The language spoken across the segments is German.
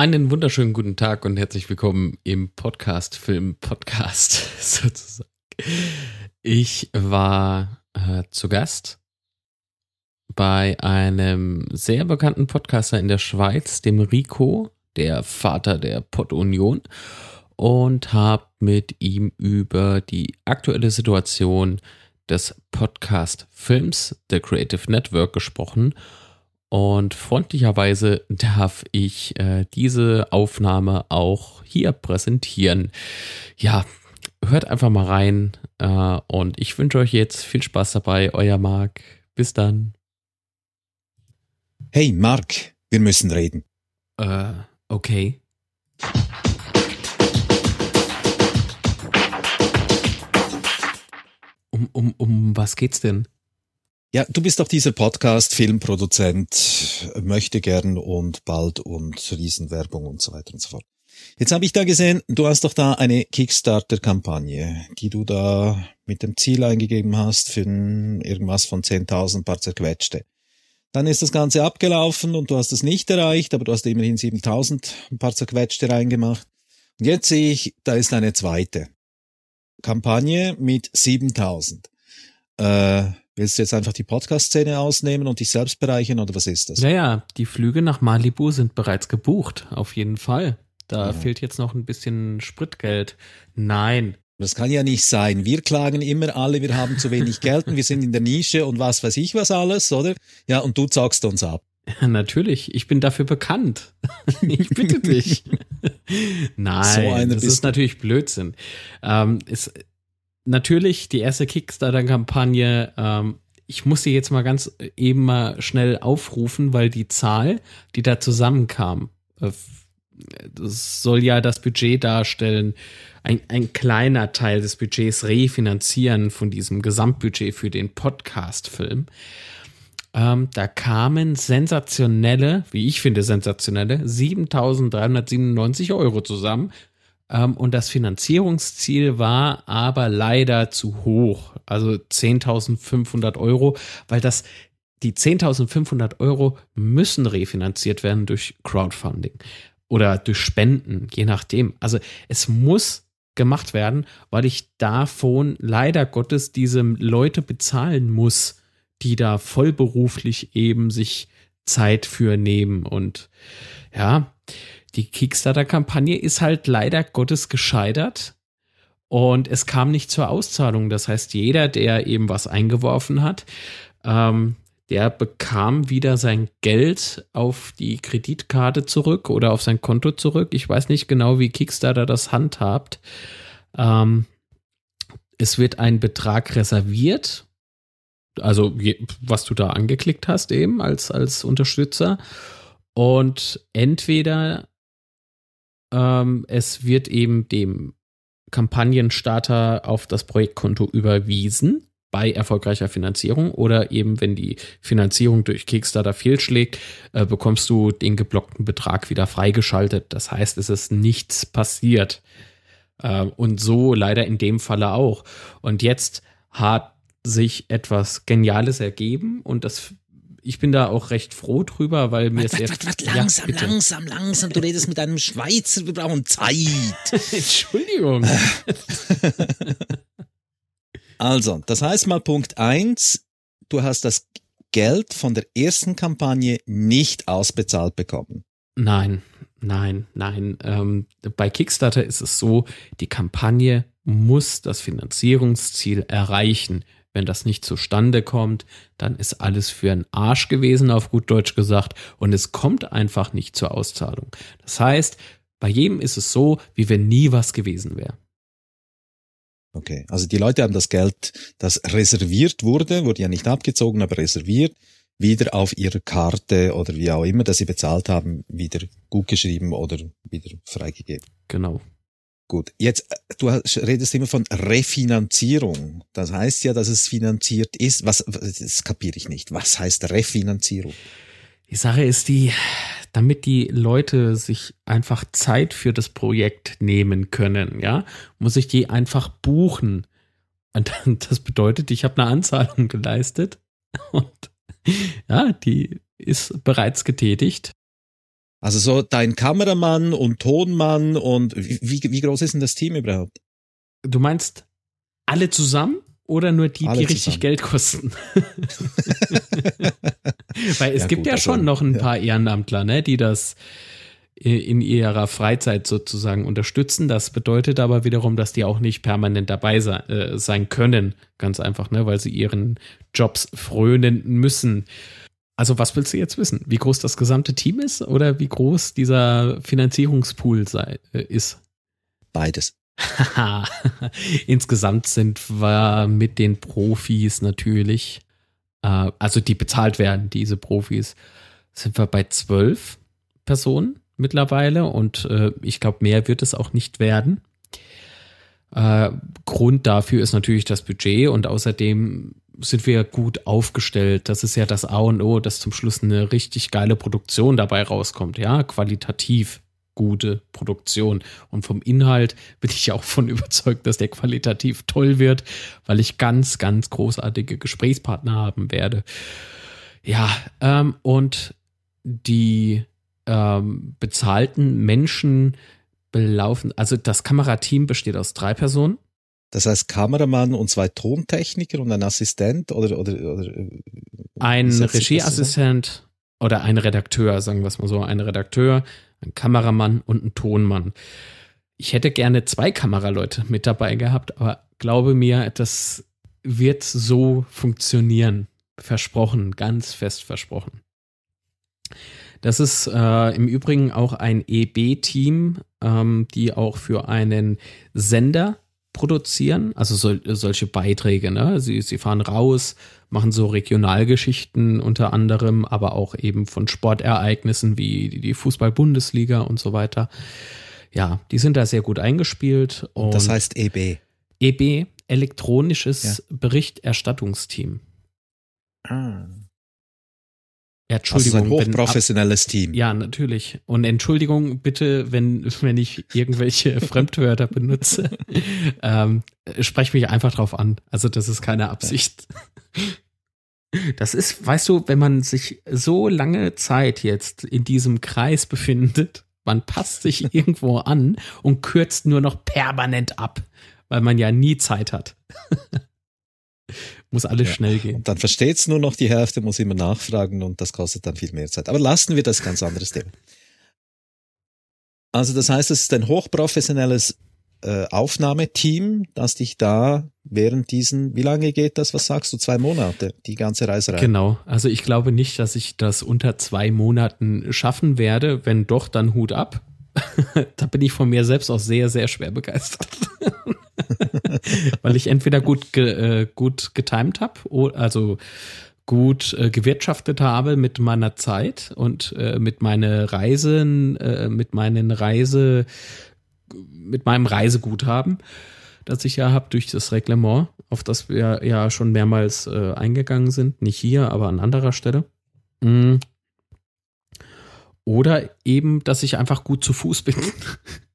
Einen wunderschönen guten Tag und herzlich willkommen im Podcast Film Podcast sozusagen. Ich war äh, zu Gast bei einem sehr bekannten Podcaster in der Schweiz, dem Rico, der Vater der Pod Union und habe mit ihm über die aktuelle Situation des Podcast Films The Creative Network gesprochen und freundlicherweise darf ich äh, diese Aufnahme auch hier präsentieren. Ja, hört einfach mal rein äh, und ich wünsche euch jetzt viel Spaß dabei. Euer Marc. Bis dann. Hey, Marc, wir müssen reden. Äh, okay. Um, um, um was geht's denn? Ja, du bist doch dieser Podcast, Filmproduzent, möchte gern und bald und Riesenwerbung und so weiter und so fort. Jetzt habe ich da gesehen, du hast doch da eine Kickstarter-Kampagne, die du da mit dem Ziel eingegeben hast für irgendwas von 10.000 paar zerquetschte. Dann ist das Ganze abgelaufen und du hast es nicht erreicht, aber du hast immerhin 7.000 ein paar zerquetschte reingemacht. Und jetzt sehe ich, da ist eine zweite Kampagne mit 7.000. Äh, Willst du jetzt einfach die Podcast-Szene ausnehmen und dich selbst bereichern oder was ist das? Naja, die Flüge nach Malibu sind bereits gebucht, auf jeden Fall. Da ja. fehlt jetzt noch ein bisschen Spritgeld. Nein. Das kann ja nicht sein. Wir klagen immer alle, wir haben zu wenig Geld und wir sind in der Nische und was weiß ich was alles, oder? Ja, und du zockst uns ab. Ja, natürlich, ich bin dafür bekannt. ich bitte dich. Nein, so das ist natürlich Blödsinn. Ähm, es, natürlich die erste Kickstarter-Kampagne. Ähm, ich muss sie jetzt mal ganz eben mal schnell aufrufen, weil die Zahl, die da zusammenkam, äh, das soll ja das Budget darstellen, ein, ein kleiner Teil des Budgets refinanzieren von diesem Gesamtbudget für den Podcast-Film. Ähm, da kamen sensationelle, wie ich finde, sensationelle 7.397 Euro zusammen und das Finanzierungsziel war aber leider zu hoch, also 10.500 Euro, weil das die 10.500 Euro müssen refinanziert werden durch Crowdfunding oder durch Spenden, je nachdem. Also es muss gemacht werden, weil ich davon leider Gottes diese Leute bezahlen muss, die da vollberuflich eben sich Zeit für nehmen und ja, die Kickstarter-Kampagne ist halt leider Gottes gescheitert und es kam nicht zur Auszahlung. Das heißt, jeder, der eben was eingeworfen hat, ähm, der bekam wieder sein Geld auf die Kreditkarte zurück oder auf sein Konto zurück. Ich weiß nicht genau, wie Kickstarter das handhabt. Ähm, es wird ein Betrag reserviert, also was du da angeklickt hast eben als, als Unterstützer. Und entweder ähm, es wird eben dem Kampagnenstarter auf das Projektkonto überwiesen bei erfolgreicher Finanzierung oder eben wenn die Finanzierung durch Kickstarter fehlschlägt, äh, bekommst du den geblockten Betrag wieder freigeschaltet. Das heißt, es ist nichts passiert. Äh, und so leider in dem Falle auch. Und jetzt hat sich etwas Geniales ergeben und das ich bin da auch recht froh drüber, weil mir wart, wart, wart, langsam, ja, langsam, langsam. Du redest mit einem Schweizer, wir brauchen Zeit. Entschuldigung. also, das heißt mal Punkt eins: du hast das Geld von der ersten Kampagne nicht ausbezahlt bekommen. Nein, nein, nein. Ähm, bei Kickstarter ist es so, die Kampagne muss das Finanzierungsziel erreichen. Wenn das nicht zustande kommt, dann ist alles für einen Arsch gewesen, auf gut Deutsch gesagt, und es kommt einfach nicht zur Auszahlung. Das heißt, bei jedem ist es so, wie wenn nie was gewesen wäre. Okay, also die Leute haben das Geld, das reserviert wurde, wurde ja nicht abgezogen, aber reserviert, wieder auf ihrer Karte oder wie auch immer, dass sie bezahlt haben, wieder gut geschrieben oder wieder freigegeben. Genau. Gut, jetzt, äh, du redest immer von Refinanzierung. Das heißt ja, dass es finanziert ist. Was, das kapiere ich nicht. Was heißt Refinanzierung? Die Sache ist die, damit die Leute sich einfach Zeit für das Projekt nehmen können, ja, muss ich die einfach buchen. Und das bedeutet, ich habe eine Anzahlung geleistet und ja, die ist bereits getätigt. Also so dein Kameramann und Tonmann und wie, wie groß ist denn das Team überhaupt? Du meinst alle zusammen oder nur die, alle die richtig zusammen. Geld kosten? Weil es ja, gibt gut, ja also, schon noch ein paar Ehrenamtler, ne, die das in ihrer Freizeit sozusagen unterstützen. Das bedeutet aber wiederum, dass die auch nicht permanent dabei sein, äh, sein können. Ganz einfach, ne, weil sie ihren Jobs frönen müssen. Also was willst du jetzt wissen? Wie groß das gesamte Team ist oder wie groß dieser Finanzierungspool sei, äh, ist? Beides. Insgesamt sind wir mit den Profis natürlich, äh, also die bezahlt werden, diese Profis, sind wir bei zwölf Personen mittlerweile und äh, ich glaube, mehr wird es auch nicht werden. Äh, Grund dafür ist natürlich das Budget und außerdem sind wir gut aufgestellt. Das ist ja das A und O, dass zum Schluss eine richtig geile Produktion dabei rauskommt, ja, qualitativ gute Produktion. Und vom Inhalt bin ich auch von überzeugt, dass der qualitativ toll wird, weil ich ganz, ganz großartige Gesprächspartner haben werde. Ja, ähm, und die ähm, bezahlten Menschen belaufen, also das Kamerateam besteht aus drei Personen. Das heißt Kameramann und zwei Tontechniker und ein Assistent oder oder, oder äh, ein Regieassistent oder ein Redakteur, sagen wir es mal so, ein Redakteur, ein Kameramann und ein Tonmann. Ich hätte gerne zwei Kameraleute mit dabei gehabt, aber glaube mir, das wird so funktionieren. Versprochen, ganz fest versprochen. Das ist äh, im Übrigen auch ein EB-Team, ähm, die auch für einen Sender produzieren, also sol solche Beiträge. Ne? Sie, sie fahren raus, machen so Regionalgeschichten unter anderem, aber auch eben von Sportereignissen wie die Fußball-Bundesliga und so weiter. Ja, die sind da sehr gut eingespielt. Das heißt EB. EB, elektronisches ja. Berichterstattungsteam. Ah. Ja, Entschuldigung. Also ein hochprofessionelles wenn, Team. Ja, natürlich. Und Entschuldigung bitte, wenn, wenn ich irgendwelche Fremdwörter benutze. ähm, sprech mich einfach drauf an. Also das ist keine Absicht. Das ist, weißt du, wenn man sich so lange Zeit jetzt in diesem Kreis befindet, man passt sich irgendwo an und kürzt nur noch permanent ab, weil man ja nie Zeit hat. Muss alles ja. schnell gehen. Und dann versteht's nur noch die Hälfte, muss immer nachfragen und das kostet dann viel mehr Zeit. Aber lassen wir das ganz anderes Thema. Also das heißt, es ist ein hochprofessionelles äh, Aufnahmeteam, das dich da während diesen, wie lange geht das, was sagst du, zwei Monate, die ganze Reiserei? Genau, also ich glaube nicht, dass ich das unter zwei Monaten schaffen werde. Wenn doch, dann Hut ab. da bin ich von mir selbst auch sehr, sehr schwer begeistert. Weil ich entweder gut, ge, äh, gut getimed habe, also gut äh, gewirtschaftet habe mit meiner Zeit und äh, mit meinen Reisen, äh, mit meinen Reise, mit meinem Reiseguthaben, das ich ja habe durch das Reglement, auf das wir ja schon mehrmals äh, eingegangen sind. Nicht hier, aber an anderer Stelle. Mm. Oder eben, dass ich einfach gut zu Fuß bin.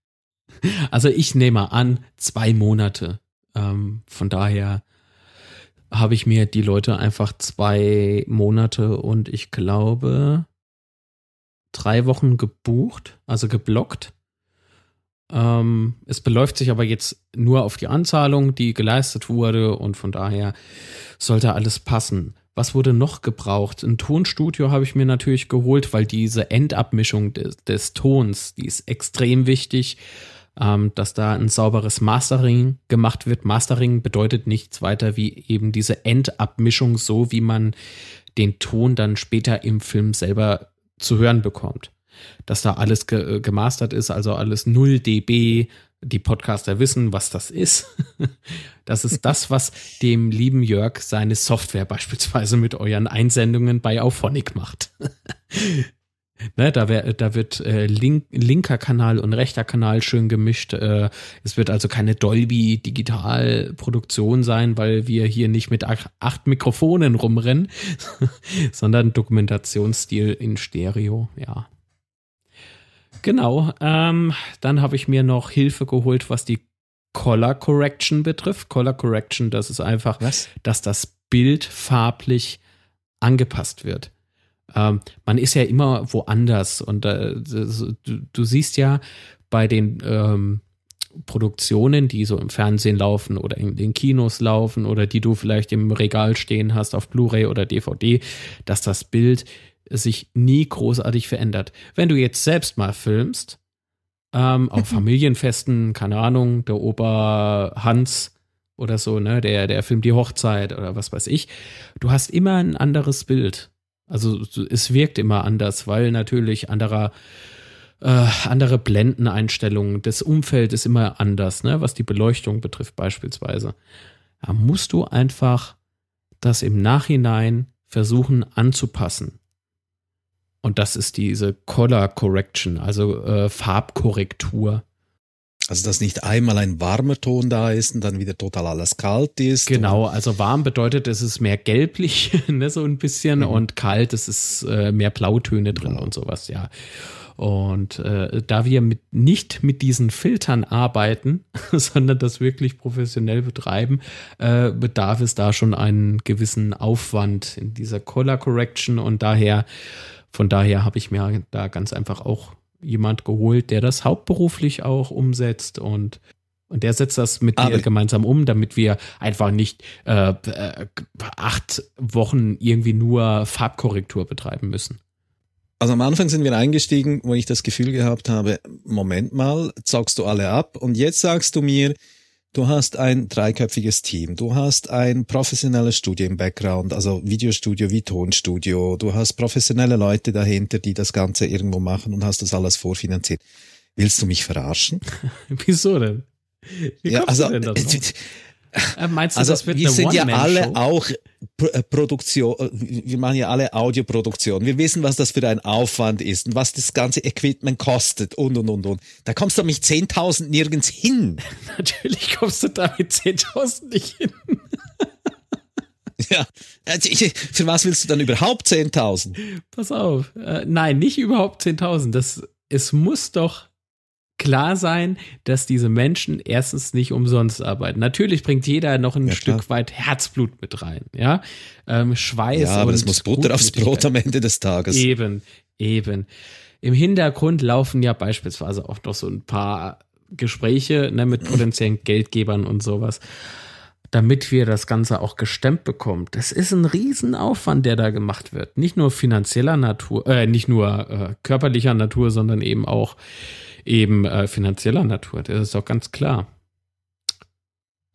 also ich nehme an, zwei Monate. Ähm, von daher habe ich mir die Leute einfach zwei Monate und ich glaube drei Wochen gebucht, also geblockt. Ähm, es beläuft sich aber jetzt nur auf die Anzahlung, die geleistet wurde und von daher sollte alles passen. Was wurde noch gebraucht? Ein Tonstudio habe ich mir natürlich geholt, weil diese Endabmischung des, des Tons, die ist extrem wichtig, ähm, dass da ein sauberes Mastering gemacht wird. Mastering bedeutet nichts weiter wie eben diese Endabmischung, so wie man den Ton dann später im Film selber zu hören bekommt. Dass da alles ge gemastert ist, also alles 0 dB, die Podcaster wissen, was das ist. Das ist das, was dem lieben Jörg seine Software beispielsweise mit euren Einsendungen bei Auphonic macht. Ne, da, wär, da wird äh, link, linker Kanal und rechter Kanal schön gemischt. Äh, es wird also keine Dolby Digital Produktion sein, weil wir hier nicht mit acht, acht Mikrofonen rumrennen, sondern Dokumentationsstil in Stereo. Ja, Genau. Ähm, dann habe ich mir noch Hilfe geholt, was die Color Correction betrifft. Color Correction, das ist einfach, was? dass das Bild farblich angepasst wird. Ähm, man ist ja immer woanders und äh, du, du, siehst ja bei den ähm, Produktionen, die so im Fernsehen laufen oder in den Kinos laufen oder die du vielleicht im Regal stehen hast auf Blu-ray oder DVD, dass das Bild sich nie großartig verändert. Wenn du jetzt selbst mal filmst, ähm, auf Familienfesten, keine Ahnung, der Opa Hans oder so, ne, der, der filmt die Hochzeit oder was weiß ich, du hast immer ein anderes Bild. Also es wirkt immer anders, weil natürlich anderer äh, andere Blendeneinstellungen, das Umfeld ist immer anders, ne, was die Beleuchtung betrifft beispielsweise. Da musst du einfach das im Nachhinein versuchen anzupassen. Und das ist diese Color Correction, also äh, Farbkorrektur. Also, dass nicht einmal ein warmer Ton da ist und dann wieder total alles kalt ist. Genau, also warm bedeutet, es ist mehr gelblich, ne, so ein bisschen, mhm. und kalt, es ist äh, mehr Blautöne drin genau. und sowas, ja. Und äh, da wir mit, nicht mit diesen Filtern arbeiten, sondern das wirklich professionell betreiben, äh, bedarf es da schon einen gewissen Aufwand in dieser Color Correction und daher, von daher habe ich mir da ganz einfach auch jemand geholt, der das hauptberuflich auch umsetzt und und der setzt das mit Aber mir gemeinsam um, damit wir einfach nicht äh, äh, acht Wochen irgendwie nur Farbkorrektur betreiben müssen. Also am Anfang sind wir eingestiegen, wo ich das Gefühl gehabt habe, Moment mal, zockst du alle ab und jetzt sagst du mir, du hast ein dreiköpfiges Team, du hast ein professionelles Studio im Background, also Videostudio wie Tonstudio, du hast professionelle Leute dahinter, die das Ganze irgendwo machen und hast das alles vorfinanziert. Willst du mich verarschen? Wieso denn? Wie ja, also, denn äh, meinst du, also, das wird wir sind ja alle auch äh, Produktion, äh, wir machen ja alle Audioproduktion. Wir wissen, was das für ein Aufwand ist und was das ganze Equipment kostet und und und und. Da kommst du mit 10.000 nirgends hin. Natürlich kommst du da mit 10.000 nicht hin. Ja, also für was willst du dann überhaupt 10.000? Pass auf, äh, nein, nicht überhaupt 10.000. Das, es muss doch klar sein, dass diese Menschen erstens nicht umsonst arbeiten. Natürlich bringt jeder noch ein ja, Stück weit Herzblut mit rein, ja, ähm, Schweiß. Ja, aber es muss Butter aufs Brot am Ende des Tages. Eben, eben. Im Hintergrund laufen ja beispielsweise auch noch so ein paar Gespräche ne, mit potenziellen Geldgebern und sowas, damit wir das Ganze auch gestemmt bekommen. Das ist ein Riesenaufwand, der da gemacht wird. Nicht nur finanzieller Natur, äh, nicht nur äh, körperlicher Natur, sondern eben auch eben äh, finanzieller Natur. Das ist auch ganz klar.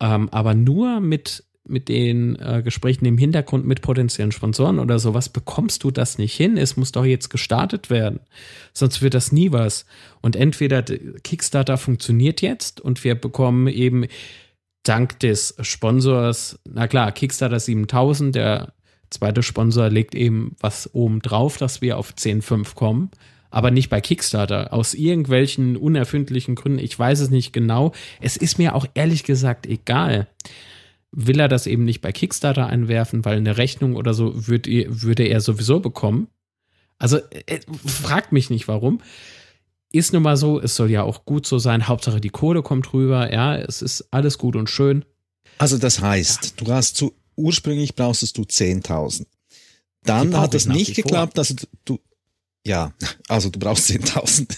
Ähm, aber nur mit, mit den äh, Gesprächen im Hintergrund mit potenziellen Sponsoren oder sowas bekommst du das nicht hin. Es muss doch jetzt gestartet werden. Sonst wird das nie was. Und entweder Kickstarter funktioniert jetzt und wir bekommen eben dank des Sponsors, na klar, Kickstarter 7000, der zweite Sponsor legt eben was oben drauf, dass wir auf 10.5 kommen aber nicht bei Kickstarter. Aus irgendwelchen unerfindlichen Gründen. Ich weiß es nicht genau. Es ist mir auch ehrlich gesagt egal. Will er das eben nicht bei Kickstarter einwerfen, weil eine Rechnung oder so würd, würde er sowieso bekommen? Also äh, fragt mich nicht warum. Ist nun mal so, es soll ja auch gut so sein. Hauptsache die Kohle kommt rüber. Ja, es ist alles gut und schön. Also das heißt, ja. du hast zu, ursprünglich brauchst du 10.000. Dann hat es nicht geklappt, dass du, ja, also du brauchst 10.000.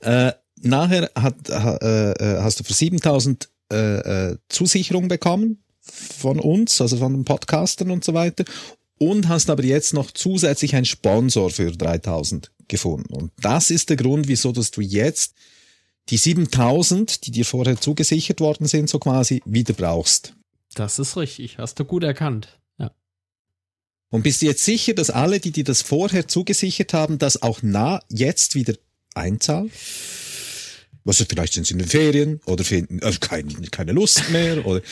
Äh, nachher hat, äh, äh, hast du für 7.000 äh, äh, Zusicherung bekommen von uns, also von den Podcastern und so weiter. Und hast aber jetzt noch zusätzlich einen Sponsor für 3000 gefunden. Und das ist der Grund, wieso dass du jetzt die 7000, die dir vorher zugesichert worden sind, so quasi wieder brauchst. Das ist richtig, hast du gut erkannt. Und bist du jetzt sicher, dass alle, die dir das vorher zugesichert haben, das auch nah jetzt wieder einzahlen? Was vielleicht sind sie in den Ferien oder finden äh, keine, keine Lust mehr oder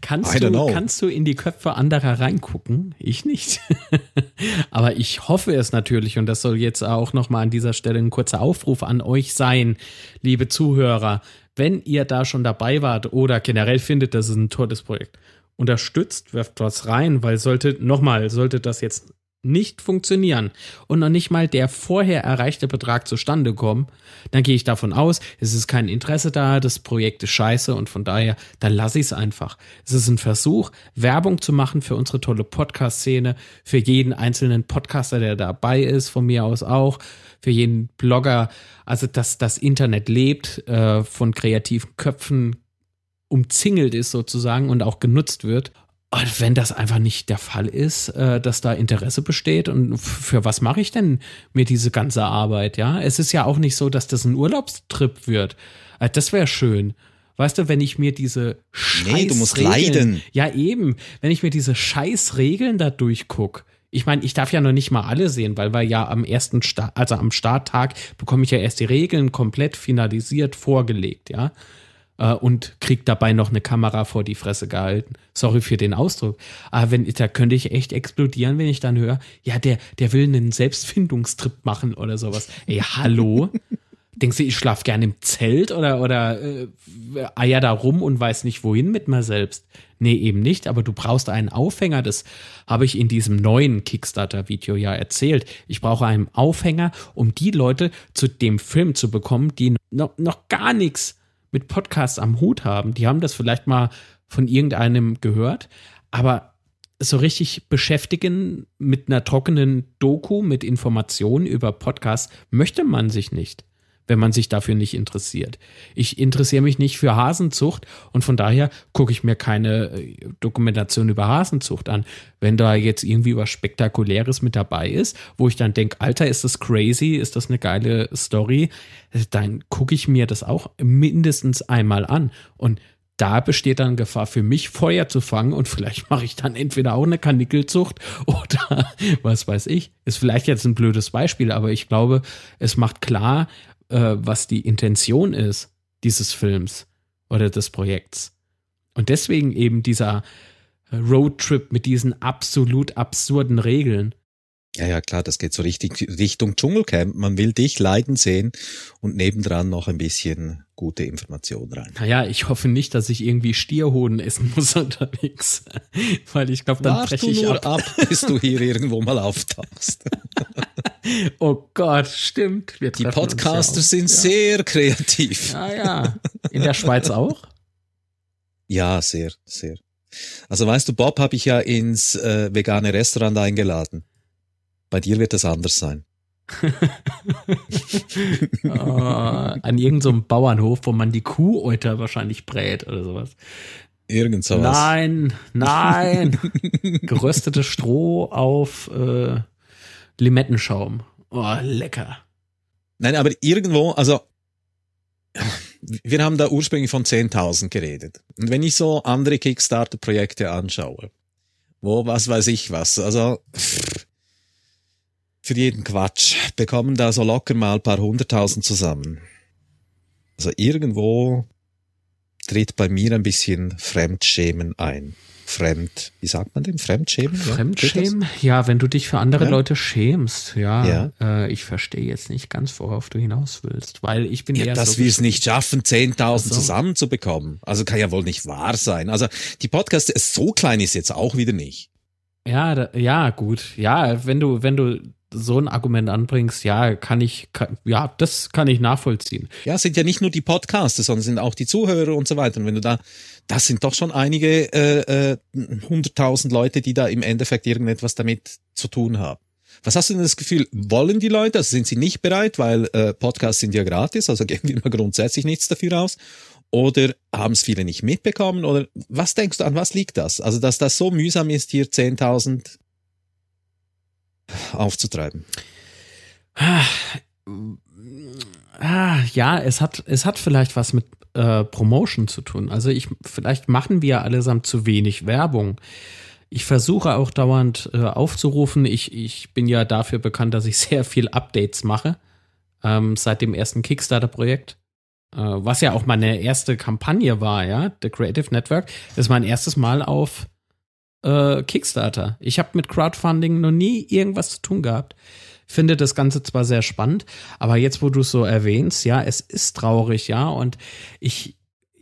kannst du kannst du in die Köpfe anderer reingucken? Ich nicht. Aber ich hoffe es natürlich und das soll jetzt auch noch mal an dieser Stelle ein kurzer Aufruf an euch sein, liebe Zuhörer, wenn ihr da schon dabei wart oder generell findet, das ist ein tolles Projekt unterstützt, werft was rein, weil sollte, nochmal, sollte das jetzt nicht funktionieren und noch nicht mal der vorher erreichte Betrag zustande kommen, dann gehe ich davon aus, es ist kein Interesse da, das Projekt ist scheiße und von daher, dann lasse ich es einfach. Es ist ein Versuch, Werbung zu machen für unsere tolle Podcast-Szene, für jeden einzelnen Podcaster, der dabei ist, von mir aus auch, für jeden Blogger. Also, dass das Internet lebt, äh, von kreativen Köpfen umzingelt ist sozusagen und auch genutzt wird. Und wenn das einfach nicht der Fall ist, äh, dass da Interesse besteht und für was mache ich denn mir diese ganze Arbeit, ja? Es ist ja auch nicht so, dass das ein Urlaubstrip wird. Äh, das wäre schön. Weißt du, wenn ich mir diese Scheiß Nee, du musst leiden. Ja, eben. Wenn ich mir diese Scheißregeln da durchguck. Ich meine, ich darf ja noch nicht mal alle sehen, weil wir ja am ersten Start, also am Starttag bekomme ich ja erst die Regeln komplett finalisiert vorgelegt, ja äh, und kriegt dabei noch eine Kamera vor die Fresse gehalten. Sorry für den Ausdruck. Aber wenn, da könnte ich echt explodieren, wenn ich dann höre, ja, der, der will einen Selbstfindungstrip machen oder sowas. Ey, hallo? Denkst du, ich schlaf gerne im Zelt oder, oder äh, eier da rum und weiß nicht wohin mit mir selbst? Nee, eben nicht, aber du brauchst einen Aufhänger. Das habe ich in diesem neuen Kickstarter-Video ja erzählt. Ich brauche einen Aufhänger, um die Leute zu dem Film zu bekommen, die noch, noch gar nichts mit Podcasts am Hut haben. Die haben das vielleicht mal von irgendeinem gehört, aber so richtig beschäftigen mit einer trockenen Doku, mit Informationen über Podcasts möchte man sich nicht wenn man sich dafür nicht interessiert. Ich interessiere mich nicht für Hasenzucht und von daher gucke ich mir keine äh, Dokumentation über Hasenzucht an. Wenn da jetzt irgendwie was Spektakuläres mit dabei ist, wo ich dann denke, Alter, ist das crazy, ist das eine geile Story, dann gucke ich mir das auch mindestens einmal an. Und da besteht dann Gefahr für mich, Feuer zu fangen und vielleicht mache ich dann entweder auch eine Kanickelzucht oder was weiß ich. Ist vielleicht jetzt ein blödes Beispiel, aber ich glaube, es macht klar, äh, was die Intention ist dieses Films oder des Projekts. Und deswegen eben dieser Roadtrip mit diesen absolut absurden Regeln. Ja, ja, klar, das geht so richtig Richtung Dschungelcamp. Man will dich leiden sehen und nebendran noch ein bisschen gute Informationen rein. Naja, ich hoffe nicht, dass ich irgendwie Stierhoden essen muss unterwegs. Weil ich glaube, dann breche ich ab. ab, bis du hier irgendwo mal auftauchst. oh Gott, stimmt. Die Podcaster ja sind ja. sehr kreativ. Ja, ja. In der Schweiz auch? Ja, sehr, sehr. Also weißt du, Bob habe ich ja ins äh, vegane Restaurant eingeladen. Bei dir wird das anders sein. oh, an irgendeinem so Bauernhof, wo man die Kuhäuter wahrscheinlich brät oder sowas. Irgend sowas. Nein, nein. Geröstetes Stroh auf äh, Limettenschaum. Oh, lecker. Nein, aber irgendwo, also wir haben da ursprünglich von 10.000 geredet. Und wenn ich so andere Kickstarter-Projekte anschaue, wo was weiß ich was, also für jeden Quatsch bekommen da so locker mal ein paar hunderttausend zusammen. Also irgendwo tritt bei mir ein bisschen Fremdschämen ein. Fremd, wie sagt man denn? Fremdschämen? Fremdschämen? Ja, ja, wenn du dich für andere ja. Leute schämst, ja. ja. Äh, ich verstehe jetzt nicht ganz, worauf du hinaus willst, weil ich bin ja, eher dass so wir es nicht schaffen, 10.000 so. zusammenzubekommen. Also kann ja wohl nicht wahr sein. Also die Podcast, so klein ist jetzt auch wieder nicht. Ja, da, ja, gut. Ja, wenn du, wenn du so ein Argument anbringst, ja, kann ich, kann, ja, das kann ich nachvollziehen. Ja, sind ja nicht nur die Podcaster, sondern sind auch die Zuhörer und so weiter. Und wenn du da, das sind doch schon einige äh, äh, hunderttausend äh, Leute, die da im Endeffekt irgendetwas damit zu tun haben. Was hast du denn das Gefühl, wollen die Leute, also sind sie nicht bereit, weil äh, Podcasts sind ja gratis, also geben wir mal grundsätzlich nichts dafür aus? Oder haben es viele nicht mitbekommen? Oder was denkst du, an was liegt das? Also, dass das so mühsam ist, hier 10.000 aufzutreiben? Ah, ja, es hat, es hat vielleicht was mit äh, Promotion zu tun. Also ich, vielleicht machen wir allesamt zu wenig Werbung. Ich versuche auch dauernd äh, aufzurufen. Ich, ich bin ja dafür bekannt, dass ich sehr viel Updates mache ähm, seit dem ersten Kickstarter-Projekt. Äh, was ja auch meine erste Kampagne war, ja, The Creative Network. Ist mein erstes Mal auf äh, Kickstarter. Ich habe mit Crowdfunding noch nie irgendwas zu tun gehabt. Finde das Ganze zwar sehr spannend, aber jetzt, wo du es so erwähnst, ja, es ist traurig, ja, und ich,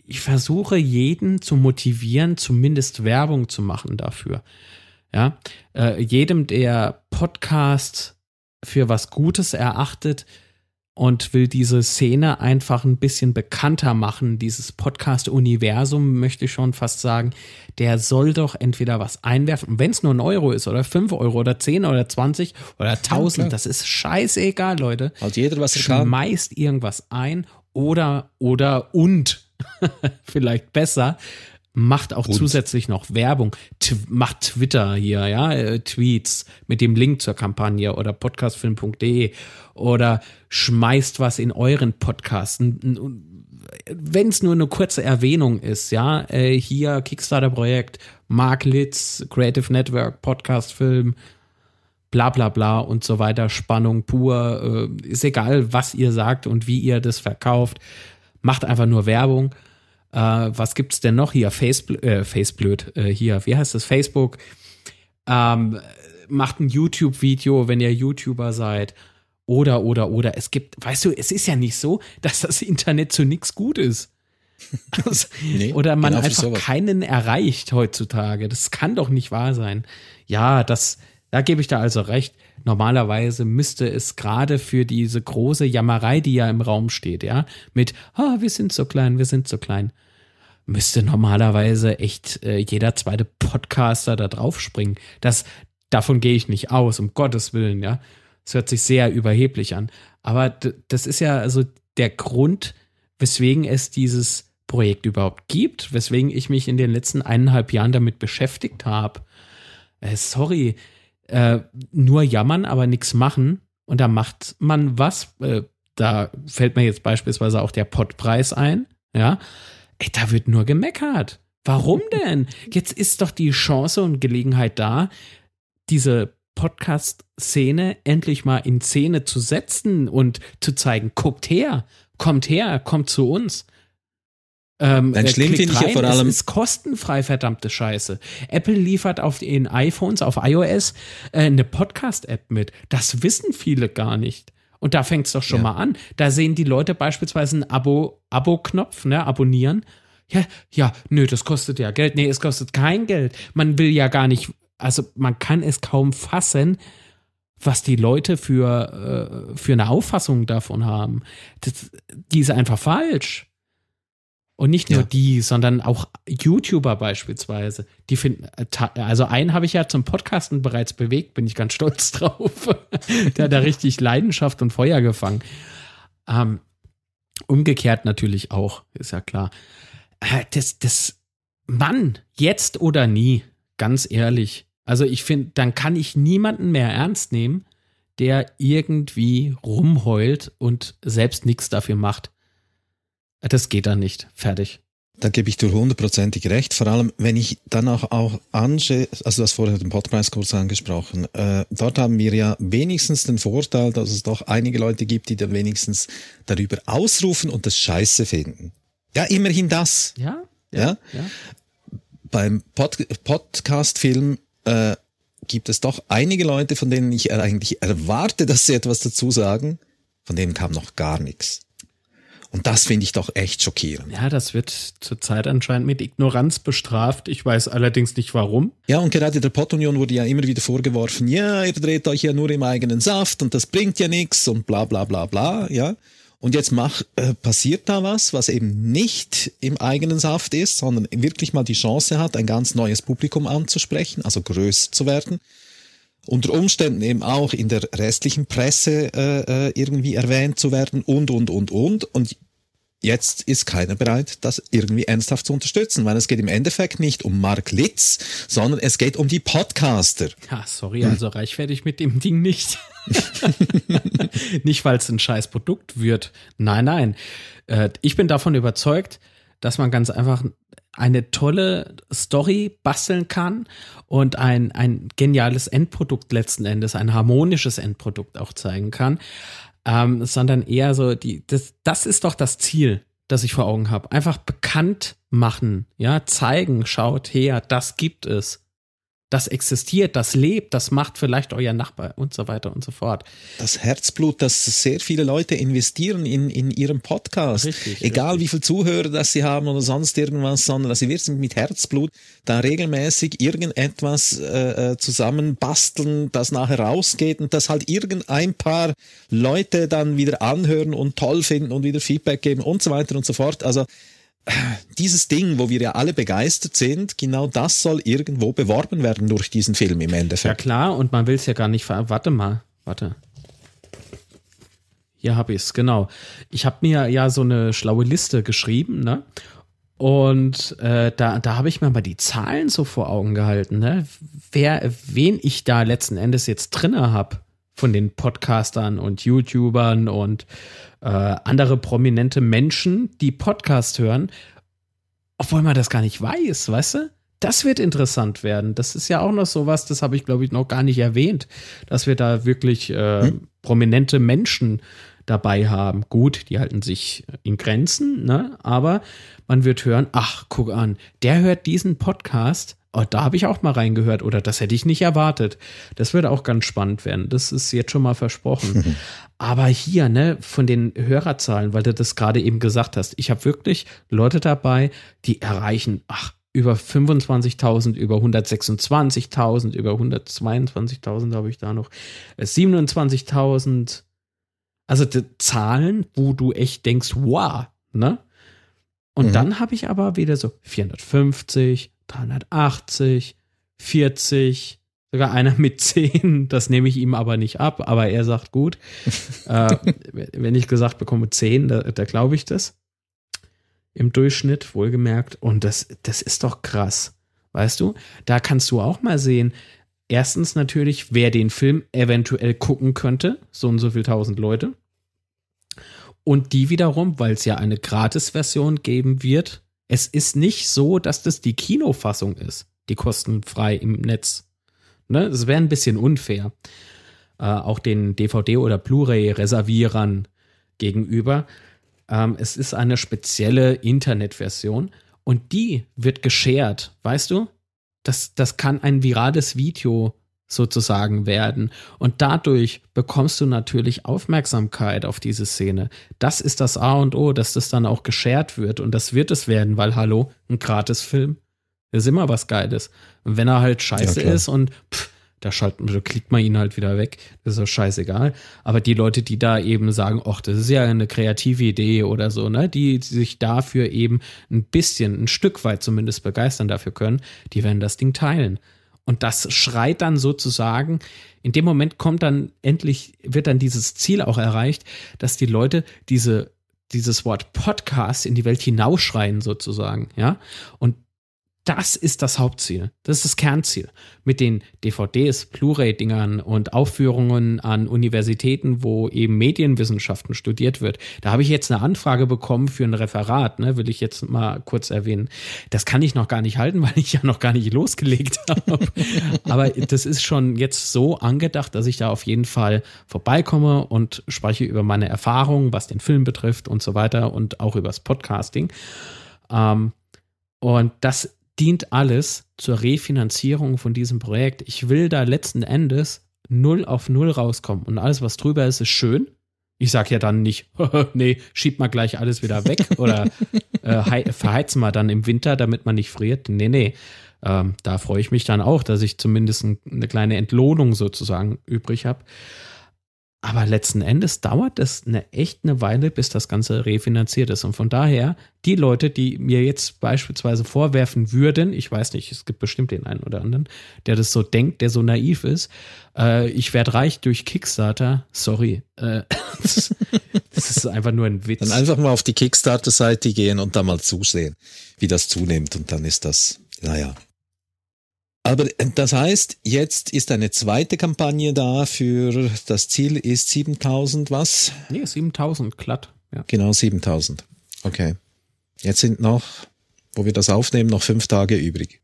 ich versuche jeden zu motivieren, zumindest Werbung zu machen dafür. Ja, äh, jedem, der Podcast für was Gutes erachtet, und will diese Szene einfach ein bisschen bekannter machen, dieses Podcast-Universum, möchte ich schon fast sagen, der soll doch entweder was einwerfen, wenn es nur ein Euro ist oder fünf Euro oder zehn oder zwanzig oder tausend, ja, das ist scheißegal, Leute. Halt jeder, was Schmeißt kann. irgendwas ein oder, oder und, vielleicht besser, macht auch und. zusätzlich noch Werbung, T macht Twitter hier, ja, äh, Tweets mit dem Link zur Kampagne oder podcastfilm.de oder schmeißt was in euren Podcast. Wenn es nur eine kurze Erwähnung ist, ja, äh, hier Kickstarter-Projekt, Mark Litz, Creative Network, Podcast-Film, bla bla bla und so weiter, Spannung pur, äh, ist egal, was ihr sagt und wie ihr das verkauft, macht einfach nur Werbung äh, was gibt's denn noch hier? Face, äh, Faceblöd, äh, hier, wie heißt das? Facebook. Ähm, macht ein YouTube-Video, wenn ihr YouTuber seid. Oder, oder, oder. Es gibt, weißt du, es ist ja nicht so, dass das Internet zu nichts gut ist. nee, oder man genau einfach keinen erreicht heutzutage. Das kann doch nicht wahr sein. Ja, das, da gebe ich da also recht. Normalerweise müsste es gerade für diese große Jammerei, die ja im Raum steht, ja, mit, ah, wir sind so klein, wir sind so klein, müsste normalerweise echt äh, jeder zweite Podcaster da draufspringen. Das, davon gehe ich nicht aus, um Gottes Willen, ja. Es hört sich sehr überheblich an. Aber das ist ja also der Grund, weswegen es dieses Projekt überhaupt gibt, weswegen ich mich in den letzten eineinhalb Jahren damit beschäftigt habe. Äh, sorry, äh, nur jammern, aber nichts machen. Und da macht man was. Äh, da fällt mir jetzt beispielsweise auch der Pottpreis ein. Ja, ey, da wird nur gemeckert. Warum denn? Jetzt ist doch die Chance und Gelegenheit da, diese Podcast-Szene endlich mal in Szene zu setzen und zu zeigen, guckt her, kommt her, kommt zu uns. Ähm, Dann schlimm finde ich ja vor allem. Es ist kostenfrei, verdammte Scheiße. Apple liefert auf den iPhones, auf iOS, äh, eine Podcast-App mit. Das wissen viele gar nicht. Und da fängt es doch schon ja. mal an. Da sehen die Leute beispielsweise einen Abo, Abo-Knopf, ne, abonnieren. Ja, ja, nö, das kostet ja Geld. Nee, es kostet kein Geld. Man will ja gar nicht, also man kann es kaum fassen, was die Leute für, äh, für eine Auffassung davon haben. Das, die ist einfach falsch. Und nicht nur ja. die, sondern auch YouTuber beispielsweise. Die finden, äh, also einen habe ich ja zum Podcasten bereits bewegt, bin ich ganz stolz drauf. Der hat da richtig Leidenschaft und Feuer gefangen. Ähm, umgekehrt natürlich auch, ist ja klar. Äh, das, das, Mann, jetzt oder nie, ganz ehrlich. Also ich finde, dann kann ich niemanden mehr ernst nehmen, der irgendwie rumheult und selbst nichts dafür macht. Das geht dann nicht. Fertig. Da gebe ich dir hundertprozentig recht. Vor allem, wenn ich dann auch, auch anschaue, also du hast vorher den Podpreiskurs angesprochen, äh, dort haben wir ja wenigstens den Vorteil, dass es doch einige Leute gibt, die dann wenigstens darüber ausrufen und das scheiße finden. Ja, immerhin das. Ja. Ja. ja. ja. Beim Pod Podcast-Film äh, gibt es doch einige Leute, von denen ich eigentlich erwarte, dass sie etwas dazu sagen. Von denen kam noch gar nichts. Und das finde ich doch echt schockierend. Ja, das wird zurzeit anscheinend mit Ignoranz bestraft. Ich weiß allerdings nicht warum. Ja, und gerade der Pottunion wurde ja immer wieder vorgeworfen, ja, ihr dreht euch ja nur im eigenen Saft und das bringt ja nichts und bla bla bla bla, ja. Und jetzt mach, äh, passiert da was, was eben nicht im eigenen Saft ist, sondern wirklich mal die Chance hat, ein ganz neues Publikum anzusprechen, also größer zu werden unter Umständen eben auch in der restlichen Presse äh, äh, irgendwie erwähnt zu werden und, und, und, und. Und jetzt ist keiner bereit, das irgendwie ernsthaft zu unterstützen, weil es geht im Endeffekt nicht um Mark Litz, sondern es geht um die Podcaster. Ja, sorry, also hm. reich werde ich mit dem Ding nicht. nicht, weil es ein scheiß Produkt wird. Nein, nein. Äh, ich bin davon überzeugt, dass man ganz einfach eine tolle Story basteln kann und ein, ein geniales Endprodukt letzten Endes, ein harmonisches Endprodukt auch zeigen kann, ähm, sondern eher so die, das, das ist doch das Ziel, das ich vor Augen habe. Einfach bekannt machen, ja, zeigen, schaut her, das gibt es. Das existiert, das lebt, das macht vielleicht euer Nachbar und so weiter und so fort. Das Herzblut, das sehr viele Leute investieren in, in ihrem Podcast. Richtig, Egal richtig. wie viel Zuhörer das sie haben oder sonst irgendwas, sondern dass sie wirklich mit Herzblut da regelmäßig irgendetwas äh, äh, zusammen basteln, das nachher rausgeht und das halt irgendein paar Leute dann wieder anhören und toll finden und wieder Feedback geben und so weiter und so fort. Also dieses Ding, wo wir ja alle begeistert sind, genau das soll irgendwo beworben werden durch diesen Film im Endeffekt. Ja klar, und man will es ja gar nicht ver... Warte mal, warte. Hier habe ich es, genau. Ich habe mir ja so eine schlaue Liste geschrieben, ne? Und äh, da, da habe ich mir mal die Zahlen so vor Augen gehalten, ne? Wer, wen ich da letzten Endes jetzt drinne habe von den Podcastern und YouTubern und äh, andere prominente Menschen, die Podcast hören, obwohl man das gar nicht weiß, weißt du? Das wird interessant werden. Das ist ja auch noch sowas, das habe ich, glaube ich, noch gar nicht erwähnt, dass wir da wirklich äh, hm? prominente Menschen dabei haben. Gut, die halten sich in Grenzen, ne? Aber man wird hören, ach, guck an, der hört diesen Podcast Oh, da habe ich auch mal reingehört oder das hätte ich nicht erwartet. Das würde auch ganz spannend werden. Das ist jetzt schon mal versprochen. Aber hier, ne, von den Hörerzahlen, weil du das gerade eben gesagt hast, ich habe wirklich Leute dabei, die erreichen, ach, über 25.000, über 126.000, über 122.000 habe ich da noch, 27.000. Äh, also Zahlen, wo du echt denkst, wow, ne? Und mhm. dann habe ich aber wieder so 450, 380, 40, sogar einer mit 10. Das nehme ich ihm aber nicht ab, aber er sagt gut. äh, wenn ich gesagt bekomme 10, da, da glaube ich das. Im Durchschnitt, wohlgemerkt. Und das, das ist doch krass. Weißt du, da kannst du auch mal sehen, erstens natürlich, wer den Film eventuell gucken könnte, so und so viel tausend Leute. Und die wiederum, weil es ja eine Gratis-Version geben wird, es ist nicht so, dass das die Kinofassung ist, die kostenfrei im Netz. Ne? Das wäre ein bisschen unfair. Äh, auch den DVD- oder Blu-ray-Reservierern gegenüber. Ähm, es ist eine spezielle Internetversion und die wird geshared, weißt du? Das, das kann ein virales Video sozusagen werden. Und dadurch bekommst du natürlich Aufmerksamkeit auf diese Szene. Das ist das A und O, dass das dann auch geshared wird. Und das wird es werden, weil, hallo, ein Gratisfilm ist immer was Geiles. Und wenn er halt scheiße ja, ist und pff, da schalten, da klickt man ihn halt wieder weg. Das ist doch scheißegal. Aber die Leute, die da eben sagen, ach, das ist ja eine kreative Idee oder so, ne, die sich dafür eben ein bisschen, ein Stück weit zumindest begeistern dafür können, die werden das Ding teilen. Und das schreit dann sozusagen, in dem Moment kommt dann endlich, wird dann dieses Ziel auch erreicht, dass die Leute diese, dieses Wort Podcast in die Welt hinausschreien sozusagen, ja. Und das ist das Hauptziel. Das ist das Kernziel. Mit den DVDs, Blu-ray-Dingern und Aufführungen an Universitäten, wo eben Medienwissenschaften studiert wird. Da habe ich jetzt eine Anfrage bekommen für ein Referat, ne, will ich jetzt mal kurz erwähnen. Das kann ich noch gar nicht halten, weil ich ja noch gar nicht losgelegt habe. Aber das ist schon jetzt so angedacht, dass ich da auf jeden Fall vorbeikomme und spreche über meine Erfahrungen, was den Film betrifft und so weiter und auch übers Podcasting. Ähm, und das dient alles zur Refinanzierung von diesem Projekt. Ich will da letzten Endes null auf null rauskommen und alles, was drüber ist, ist schön. Ich sage ja dann nicht, nee, schieb mal gleich alles wieder weg oder äh, verheizen wir dann im Winter, damit man nicht friert. Nee, nee. Ähm, da freue ich mich dann auch, dass ich zumindest ein, eine kleine Entlohnung sozusagen übrig habe. Aber letzten Endes dauert es eine echt eine Weile, bis das Ganze refinanziert ist. Und von daher, die Leute, die mir jetzt beispielsweise vorwerfen würden, ich weiß nicht, es gibt bestimmt den einen oder anderen, der das so denkt, der so naiv ist, äh, ich werde reich durch Kickstarter, sorry. Äh, das, das ist einfach nur ein Witz. Dann einfach mal auf die Kickstarter-Seite gehen und da mal zusehen, wie das zunimmt. Und dann ist das, naja, aber äh, das heißt, jetzt ist eine zweite Kampagne da für das Ziel ist 7000 was? Nee, 7000 glatt. Ja. Genau 7000. Okay. Jetzt sind noch, wo wir das aufnehmen, noch fünf Tage übrig.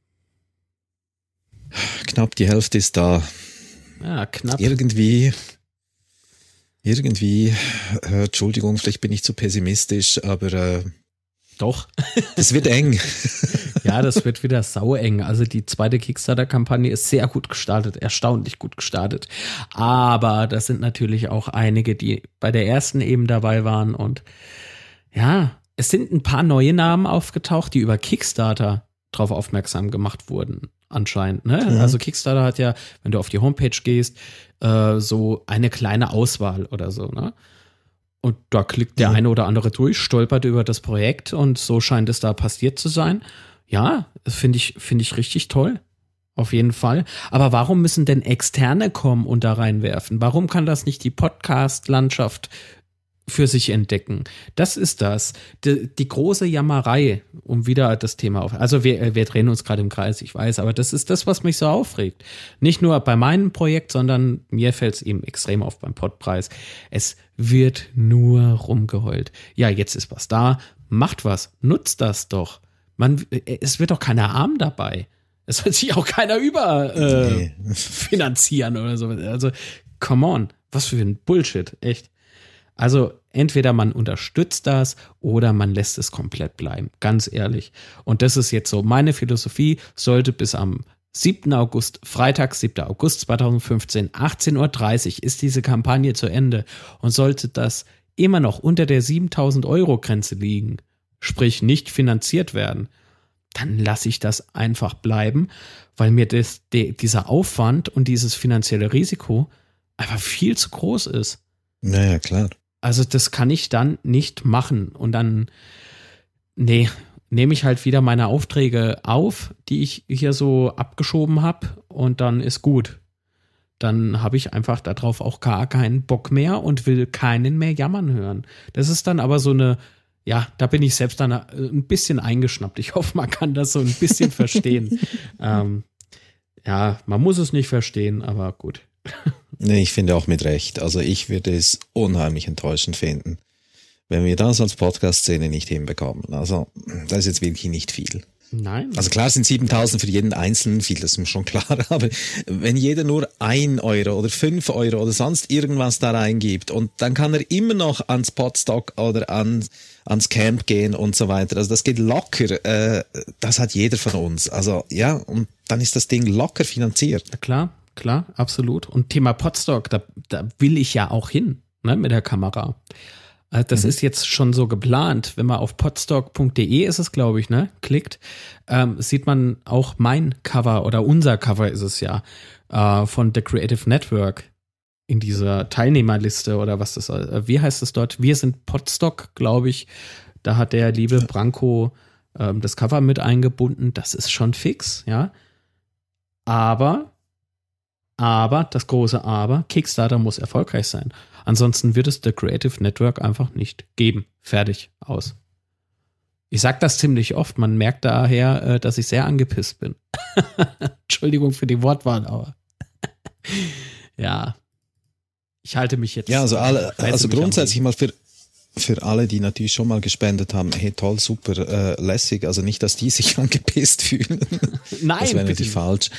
Knapp die Hälfte ist da. Ja, knapp. Irgendwie, irgendwie, äh, Entschuldigung, vielleicht bin ich zu pessimistisch, aber äh, doch. Es wird eng. Ja, das wird wieder saueng. Also die zweite Kickstarter-Kampagne ist sehr gut gestartet, erstaunlich gut gestartet. Aber das sind natürlich auch einige, die bei der ersten eben dabei waren. Und ja, es sind ein paar neue Namen aufgetaucht, die über Kickstarter drauf aufmerksam gemacht wurden, anscheinend. Ne? Mhm. Also Kickstarter hat ja, wenn du auf die Homepage gehst, äh, so eine kleine Auswahl oder so. Ne? Und da klickt der mhm. eine oder andere durch, stolpert über das Projekt und so scheint es da passiert zu sein. Ja, finde ich, finde ich richtig toll. Auf jeden Fall. Aber warum müssen denn Externe kommen und da reinwerfen? Warum kann das nicht die Podcast-Landschaft für sich entdecken. Das ist das. Die, die, große Jammerei, um wieder das Thema auf. Also wir, wir drehen uns gerade im Kreis, ich weiß, aber das ist das, was mich so aufregt. Nicht nur bei meinem Projekt, sondern mir fällt es eben extrem auf beim Podpreis. Es wird nur rumgeheult. Ja, jetzt ist was da, macht was, nutzt das doch. Man, es wird doch keiner arm dabei. Es wird sich auch keiner über äh, nee. oder so. Also, come on, was für ein Bullshit, echt. Also entweder man unterstützt das oder man lässt es komplett bleiben, ganz ehrlich. Und das ist jetzt so meine Philosophie, sollte bis am 7. August, Freitag, 7. August 2015, 18.30 Uhr ist diese Kampagne zu Ende. Und sollte das immer noch unter der 7000 Euro Grenze liegen, sprich nicht finanziert werden, dann lasse ich das einfach bleiben, weil mir das, de, dieser Aufwand und dieses finanzielle Risiko einfach viel zu groß ist. Naja, klar. Also das kann ich dann nicht machen. Und dann, nee, nehme ich halt wieder meine Aufträge auf, die ich hier so abgeschoben habe und dann ist gut. Dann habe ich einfach darauf auch gar keinen Bock mehr und will keinen mehr jammern hören. Das ist dann aber so eine, ja, da bin ich selbst dann ein bisschen eingeschnappt. Ich hoffe, man kann das so ein bisschen verstehen. ähm, ja, man muss es nicht verstehen, aber gut. Nee, ich finde auch mit Recht. Also ich würde es unheimlich enttäuschend finden, wenn wir das als Podcast-Szene nicht hinbekommen. Also das ist jetzt wirklich nicht viel. Nein. Also klar sind 7000 für jeden Einzelnen viel, das ist mir schon klar, aber wenn jeder nur ein Euro oder fünf Euro oder sonst irgendwas da reingibt und dann kann er immer noch ans Podstock oder an, ans Camp gehen und so weiter. Also das geht locker, äh, das hat jeder von uns. Also ja, und dann ist das Ding locker finanziert. Ja, klar klar, absolut. Und Thema Podstock, da, da will ich ja auch hin, ne, mit der Kamera. Äh, das mhm. ist jetzt schon so geplant. Wenn man auf podstock.de ist es, glaube ich, ne, klickt, ähm, sieht man auch mein Cover oder unser Cover ist es ja äh, von The Creative Network in dieser Teilnehmerliste oder was das, äh, wie heißt es dort? Wir sind Podstock, glaube ich. Da hat der liebe Branko ähm, das Cover mit eingebunden. Das ist schon fix, ja. Aber aber, das große Aber, Kickstarter muss erfolgreich sein. Ansonsten wird es The Creative Network einfach nicht geben. Fertig, aus. Ich sage das ziemlich oft. Man merkt daher, äh, dass ich sehr angepisst bin. Entschuldigung für die Wortwahl, aber ja. Ich halte mich jetzt. Ja, also alle, also grundsätzlich mal für, für alle, die natürlich schon mal gespendet haben, hey toll, super, äh, lässig. Also nicht, dass die sich angepisst fühlen. Nein, das wäre natürlich falsch.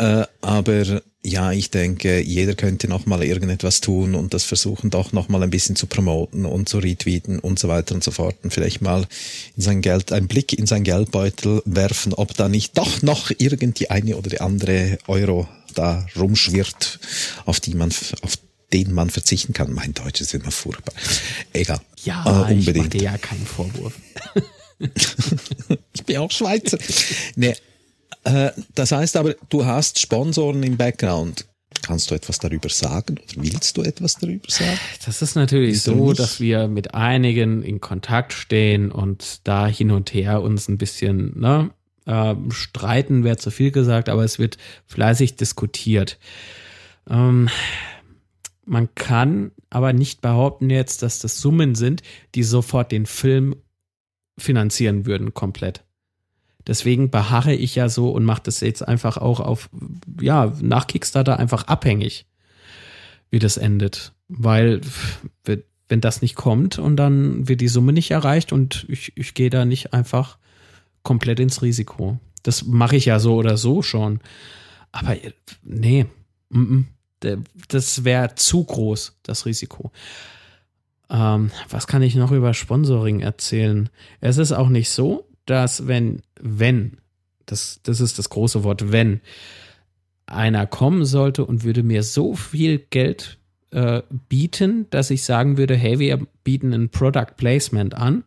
Äh, aber ja, ich denke, jeder könnte noch mal irgendetwas tun und das versuchen doch noch mal ein bisschen zu promoten und zu retweeten und so weiter und so fort und vielleicht mal in sein Geld, einen Blick in sein Geldbeutel werfen, ob da nicht doch noch irgendwie eine oder die andere Euro da rumschwirrt, auf die man, auf den man verzichten kann. Mein Deutsch ist immer furchtbar. Egal. Ja, äh, unbedingt. ich mache dir ja keinen Vorwurf. ich bin auch Schweizer. Nee, das heißt aber, du hast Sponsoren im Background. Kannst du etwas darüber sagen oder willst du etwas darüber sagen? Das ist natürlich so, nicht? dass wir mit einigen in Kontakt stehen und da hin und her uns ein bisschen ne, äh, streiten, wäre zu viel gesagt, aber es wird fleißig diskutiert. Ähm, man kann aber nicht behaupten jetzt, dass das Summen sind, die sofort den Film finanzieren würden komplett. Deswegen beharre ich ja so und mache das jetzt einfach auch auf, ja, nach Kickstarter einfach abhängig, wie das endet. Weil, wenn das nicht kommt und dann wird die Summe nicht erreicht und ich, ich gehe da nicht einfach komplett ins Risiko. Das mache ich ja so oder so schon. Aber nee, das wäre zu groß, das Risiko. Ähm, was kann ich noch über Sponsoring erzählen? Es ist auch nicht so, dass wenn, wenn, das, das ist das große Wort, wenn einer kommen sollte und würde mir so viel Geld äh, bieten, dass ich sagen würde, hey, wir bieten ein Product Placement an,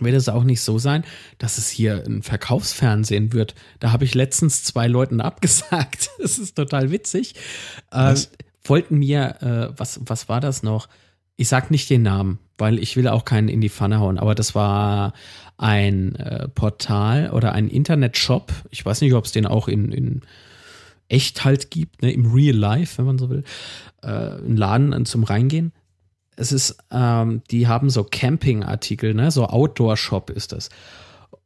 wird es auch nicht so sein, dass es hier ein Verkaufsfernsehen wird. Da habe ich letztens zwei Leuten abgesagt. Das ist total witzig. Äh, wollten mir, äh, was, was war das noch? Ich sag nicht den Namen, weil ich will auch keinen in die Pfanne hauen, aber das war ein äh, Portal oder ein Internetshop. Ich weiß nicht, ob es den auch in, in echt halt gibt, ne, im Real Life, wenn man so will. Äh, ein Laden zum Reingehen. Es ist, ähm, die haben so Camping-Artikel, ne, so Outdoor-Shop ist das.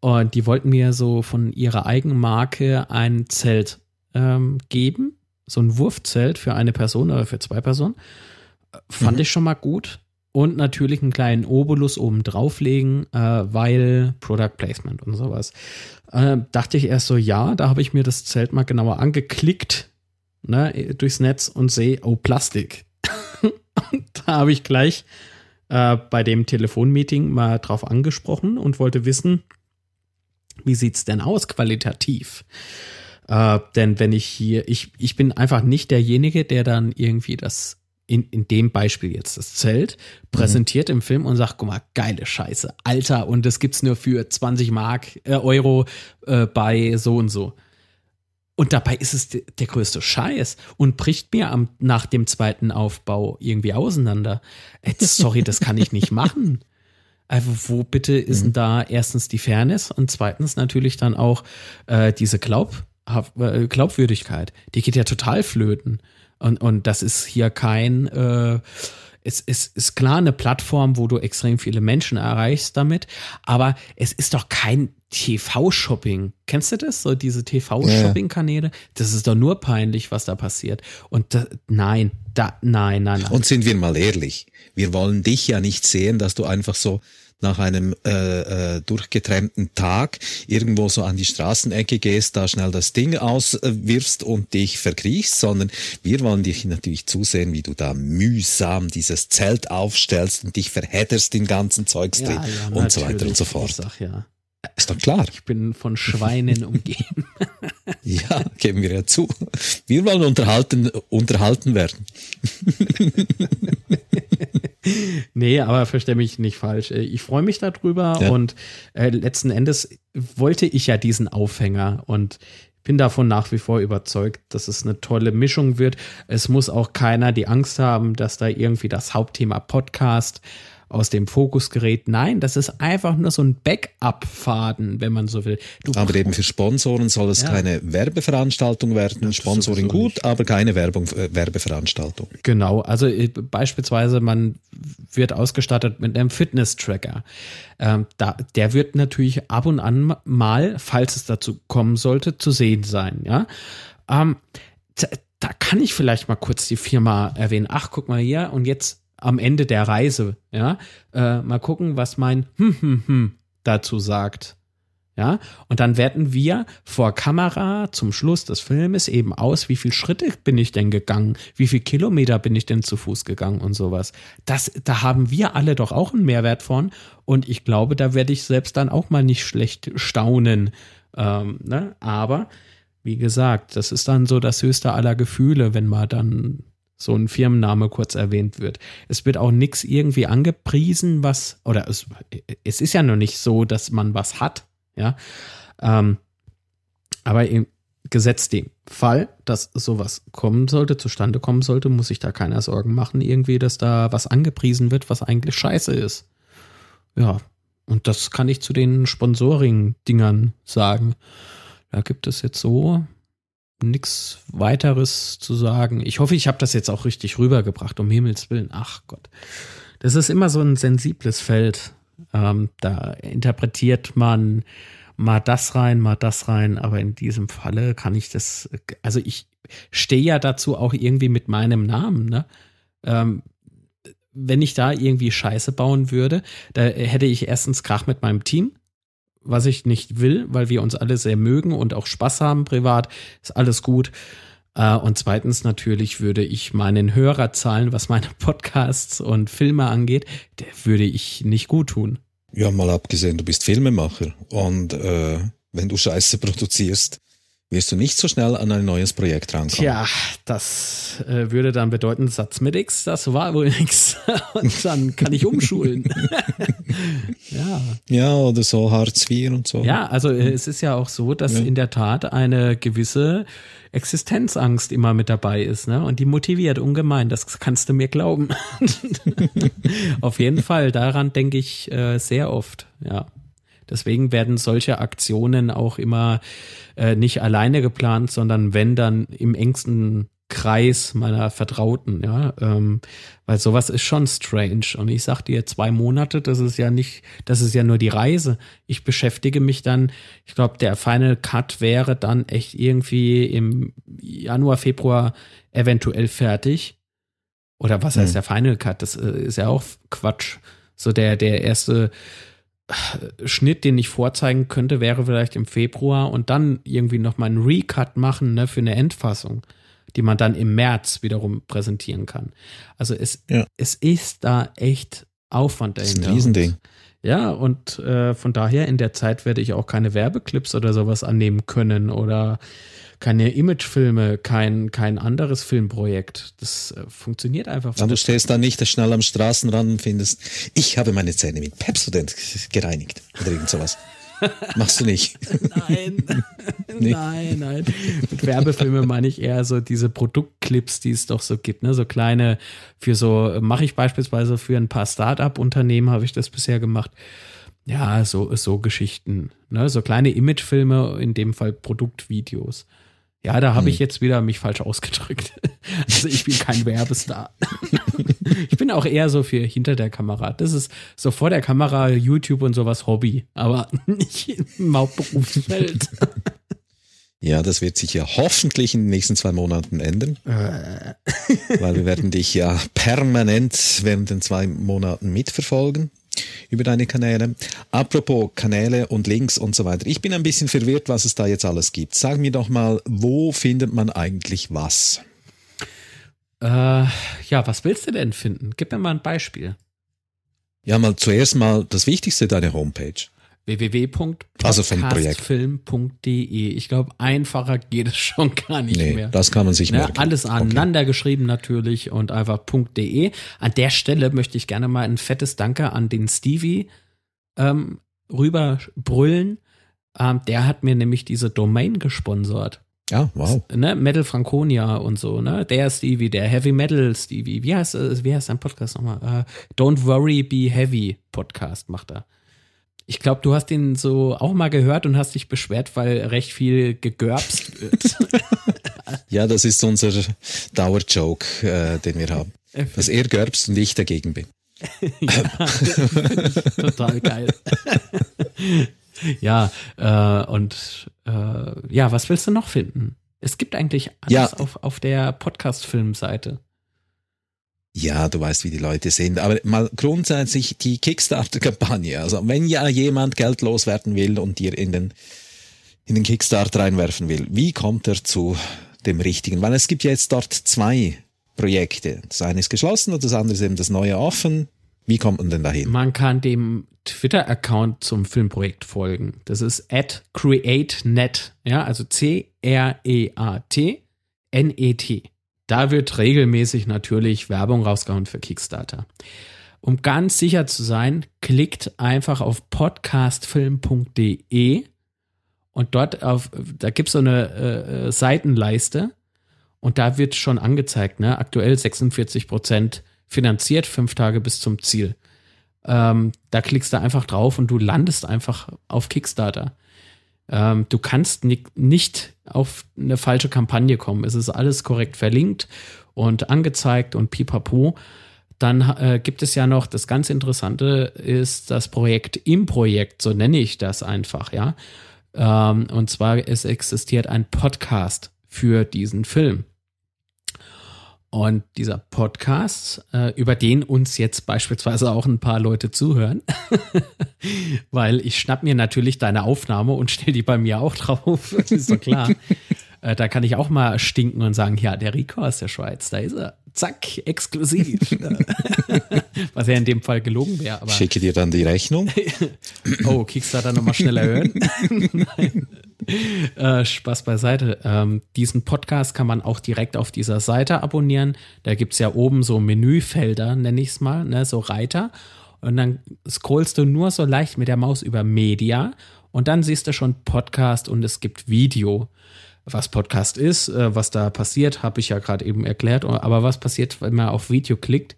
Und die wollten mir so von ihrer Eigenmarke ein Zelt ähm, geben, so ein Wurfzelt für eine Person oder für zwei Personen. Fand mhm. ich schon mal gut. Und natürlich einen kleinen Obolus oben drauflegen, äh, weil Product Placement und sowas. Äh, dachte ich erst so, ja, da habe ich mir das Zelt mal genauer angeklickt, ne, durchs Netz und sehe, oh, Plastik. da habe ich gleich äh, bei dem Telefonmeeting mal drauf angesprochen und wollte wissen, wie sieht's denn aus qualitativ? Äh, denn wenn ich hier, ich, ich bin einfach nicht derjenige, der dann irgendwie das in, in dem Beispiel jetzt das Zelt, präsentiert mhm. im Film und sagt, guck mal, geile Scheiße, Alter, und das gibt's nur für 20 Mark, äh, Euro äh, bei so und so. Und dabei ist es der größte Scheiß und bricht mir am, nach dem zweiten Aufbau irgendwie auseinander. Äh, sorry, das kann ich nicht machen. Also wo bitte ist mhm. denn da erstens die Fairness und zweitens natürlich dann auch äh, diese Glaub, Glaubwürdigkeit. Die geht ja total flöten. Und, und das ist hier kein, äh, es, es ist klar eine Plattform, wo du extrem viele Menschen erreichst damit, aber es ist doch kein TV-Shopping. Kennst du das? So diese TV-Shopping-Kanäle? Das ist doch nur peinlich, was da passiert. Und da, nein, da, nein, nein, nein. Und sind wir mal ehrlich, wir wollen dich ja nicht sehen, dass du einfach so nach einem äh, äh, durchgetrennten Tag irgendwo so an die Straßenecke gehst, da schnell das Ding auswirfst und dich verkriechst, sondern wir wollen dich natürlich zusehen, wie du da mühsam dieses Zelt aufstellst und dich verhedderst den ganzen Zeugs drin ja, ja, und so weiter und so fort. Sag, ja. Ist doch klar. Ich bin von Schweinen umgeben. ja, geben wir ja zu. Wir wollen unterhalten, unterhalten werden. nee, aber verstehe mich nicht falsch. Äh, ich freue mich darüber ja. und äh, letzten Endes wollte ich ja diesen Aufhänger und bin davon nach wie vor überzeugt, dass es eine tolle Mischung wird. Es muss auch keiner die Angst haben, dass da irgendwie das Hauptthema Podcast aus dem Fokusgerät. Nein, das ist einfach nur so ein Backup-Faden, wenn man so will. Du aber eben für Sponsoren soll es ja. keine Werbeveranstaltung werden. Sponsoring gut, aber keine Werbung, äh, Werbeveranstaltung. Genau, also äh, beispielsweise man wird ausgestattet mit einem Fitness-Tracker. Ähm, da, der wird natürlich ab und an mal, falls es dazu kommen sollte, zu sehen sein. Ja. Ähm, da kann ich vielleicht mal kurz die Firma erwähnen. Ach, guck mal hier und jetzt am Ende der Reise, ja, äh, mal gucken, was mein hm, hm, hm dazu sagt. Ja, und dann werten wir vor Kamera zum Schluss des Filmes eben aus, wie viele Schritte bin ich denn gegangen, wie viele Kilometer bin ich denn zu Fuß gegangen und sowas. Das, da haben wir alle doch auch einen Mehrwert von. Und ich glaube, da werde ich selbst dann auch mal nicht schlecht staunen. Ähm, ne? Aber wie gesagt, das ist dann so das höchste aller Gefühle, wenn man dann so ein Firmenname kurz erwähnt wird. Es wird auch nichts irgendwie angepriesen, was, oder es, es ist ja noch nicht so, dass man was hat, ja. Ähm, aber im Gesetz dem Fall, dass sowas kommen sollte, zustande kommen sollte, muss sich da keiner Sorgen machen, irgendwie, dass da was angepriesen wird, was eigentlich scheiße ist. Ja, und das kann ich zu den Sponsoring-Dingern sagen. Da gibt es jetzt so nichts weiteres zu sagen. Ich hoffe, ich habe das jetzt auch richtig rübergebracht, um Himmels Willen. Ach Gott. Das ist immer so ein sensibles Feld. Ähm, da interpretiert man mal das rein, mal das rein, aber in diesem Falle kann ich das, also ich stehe ja dazu auch irgendwie mit meinem Namen, ne? Ähm, wenn ich da irgendwie Scheiße bauen würde, da hätte ich erstens Krach mit meinem Team was ich nicht will, weil wir uns alle sehr mögen und auch Spaß haben privat, ist alles gut. Äh, und zweitens natürlich würde ich meinen Hörerzahlen, was meine Podcasts und Filme angeht, der würde ich nicht gut tun. Ja, mal abgesehen, du bist Filmemacher und äh, wenn du Scheiße produzierst, wirst du nicht so schnell an ein neues Projekt rankommen. Tja, das äh, würde dann bedeuten, Satz mit X, das war wohl nix. Und dann kann ich umschulen. ja. Ja, oder so Hartz IV und so. Ja, also äh, es ist ja auch so, dass ja. in der Tat eine gewisse Existenzangst immer mit dabei ist, ne? Und die motiviert ungemein, das kannst du mir glauben. Auf jeden Fall, daran denke ich äh, sehr oft, ja. Deswegen werden solche Aktionen auch immer äh, nicht alleine geplant, sondern wenn dann im engsten Kreis meiner Vertrauten, ja, ähm, weil sowas ist schon strange. Und ich sag dir, zwei Monate, das ist ja nicht, das ist ja nur die Reise. Ich beschäftige mich dann, ich glaube, der Final Cut wäre dann echt irgendwie im Januar, Februar eventuell fertig. Oder was heißt hm. der Final Cut? Das äh, ist ja auch Quatsch. So der, der erste Schnitt, den ich vorzeigen könnte, wäre vielleicht im Februar und dann irgendwie noch mal einen Recut machen ne, für eine Endfassung, die man dann im März wiederum präsentieren kann. Also es, ja. es ist da echt Aufwand dahinter. Das ist ein Riesending. Ja, und äh, von daher in der Zeit werde ich auch keine Werbeclips oder sowas annehmen können oder keine Imagefilme, kein, kein anderes Filmprojekt. Das äh, funktioniert einfach. Ja, du stehst da nicht schnell am Straßenrand und findest, ich habe meine Zähne mit Pepsodent gereinigt oder irgend sowas. Machst du nicht? Nein, nee. nein, nein. Mit Werbefilmen meine ich eher so diese Produktclips, die es doch so gibt, ne? So kleine, für so, mache ich beispielsweise für ein paar Start-up-Unternehmen, habe ich das bisher gemacht. Ja, so, so Geschichten, ne? So kleine Imagefilme, in dem Fall Produktvideos. Ja, da habe hm. ich jetzt wieder mich falsch ausgedrückt. Also ich bin kein Werbestar. ich bin auch eher so für hinter der Kamera. Das ist so vor der Kamera, YouTube und sowas Hobby, aber nicht im Hauptberufsfeld. Ja, das wird sich ja hoffentlich in den nächsten zwei Monaten ändern. Äh. weil wir werden dich ja permanent während den zwei Monaten mitverfolgen über deine Kanäle. Apropos Kanäle und Links und so weiter. Ich bin ein bisschen verwirrt, was es da jetzt alles gibt. Sag mir doch mal, wo findet man eigentlich was? Äh, ja, was willst du denn finden? Gib mir mal ein Beispiel. Ja, mal zuerst mal das Wichtigste, deine Homepage www.podcastfilm.de. Ich glaube, einfacher geht es schon gar nicht nee, mehr. Das kann man sich merken. Ja, alles aneinander okay. geschrieben natürlich und einfach .de. An der Stelle möchte ich gerne mal ein fettes Danke an den Stevie ähm, rüberbrüllen. Ähm, der hat mir nämlich diese Domain gesponsert. Ja, wow. Ne, Metal Franconia und so, ne? Der Stevie, der Heavy Metal Stevie. Wie heißt, äh, wie heißt sein Podcast nochmal? Uh, Don't Worry, Be Heavy Podcast macht er. Ich glaube, du hast ihn so auch mal gehört und hast dich beschwert, weil recht viel gegörbst wird. ja, das ist unser Dauerjoke, äh, den wir haben. Dass er gerbst und ich dagegen bin. ja, total geil. ja, äh, und äh, ja, was willst du noch finden? Es gibt eigentlich alles ja. auf, auf der Podcast-Filmseite. Ja, du weißt, wie die Leute sind. Aber mal grundsätzlich die Kickstarter-Kampagne. Also wenn ja jemand Geld loswerden will und dir in den, in den Kickstarter reinwerfen will, wie kommt er zu dem richtigen? Weil es gibt ja jetzt dort zwei Projekte. Das eine ist geschlossen und das andere ist eben das neue offen. Wie kommt man denn dahin? Man kann dem Twitter-Account zum Filmprojekt folgen. Das ist at createnet. Ja, also C-R-E-A-T N-E-T. Da wird regelmäßig natürlich Werbung rausgehauen für Kickstarter. Um ganz sicher zu sein, klickt einfach auf podcastfilm.de und dort auf, da gibt es so eine äh, äh, Seitenleiste und da wird schon angezeigt, ne? Aktuell 46 Prozent finanziert, fünf Tage bis zum Ziel. Ähm, da klickst du einfach drauf und du landest einfach auf Kickstarter. Ähm, du kannst nicht auf eine falsche Kampagne kommen. Es ist alles korrekt verlinkt und angezeigt und pipapo. Dann äh, gibt es ja noch, das ganz Interessante ist das Projekt im Projekt, so nenne ich das einfach, ja. Ähm, und zwar, es existiert ein Podcast für diesen Film. Und dieser Podcast, äh, über den uns jetzt beispielsweise auch ein paar Leute zuhören, weil ich schnapp mir natürlich deine Aufnahme und stell die bei mir auch drauf, ist doch klar. äh, da kann ich auch mal stinken und sagen, ja, der Rico aus der Schweiz, da ist er. Zack, exklusiv. Was ja in dem Fall gelogen wäre. Aber Schicke dir dann die Rechnung. oh, Kickstarter nochmal schneller hören. äh, Spaß beiseite. Ähm, diesen Podcast kann man auch direkt auf dieser Seite abonnieren. Da gibt es ja oben so Menüfelder, nenne ich es mal, ne, so Reiter. Und dann scrollst du nur so leicht mit der Maus über Media und dann siehst du schon Podcast und es gibt Video was Podcast ist, äh, was da passiert, habe ich ja gerade eben erklärt. Aber was passiert, wenn man auf Video klickt?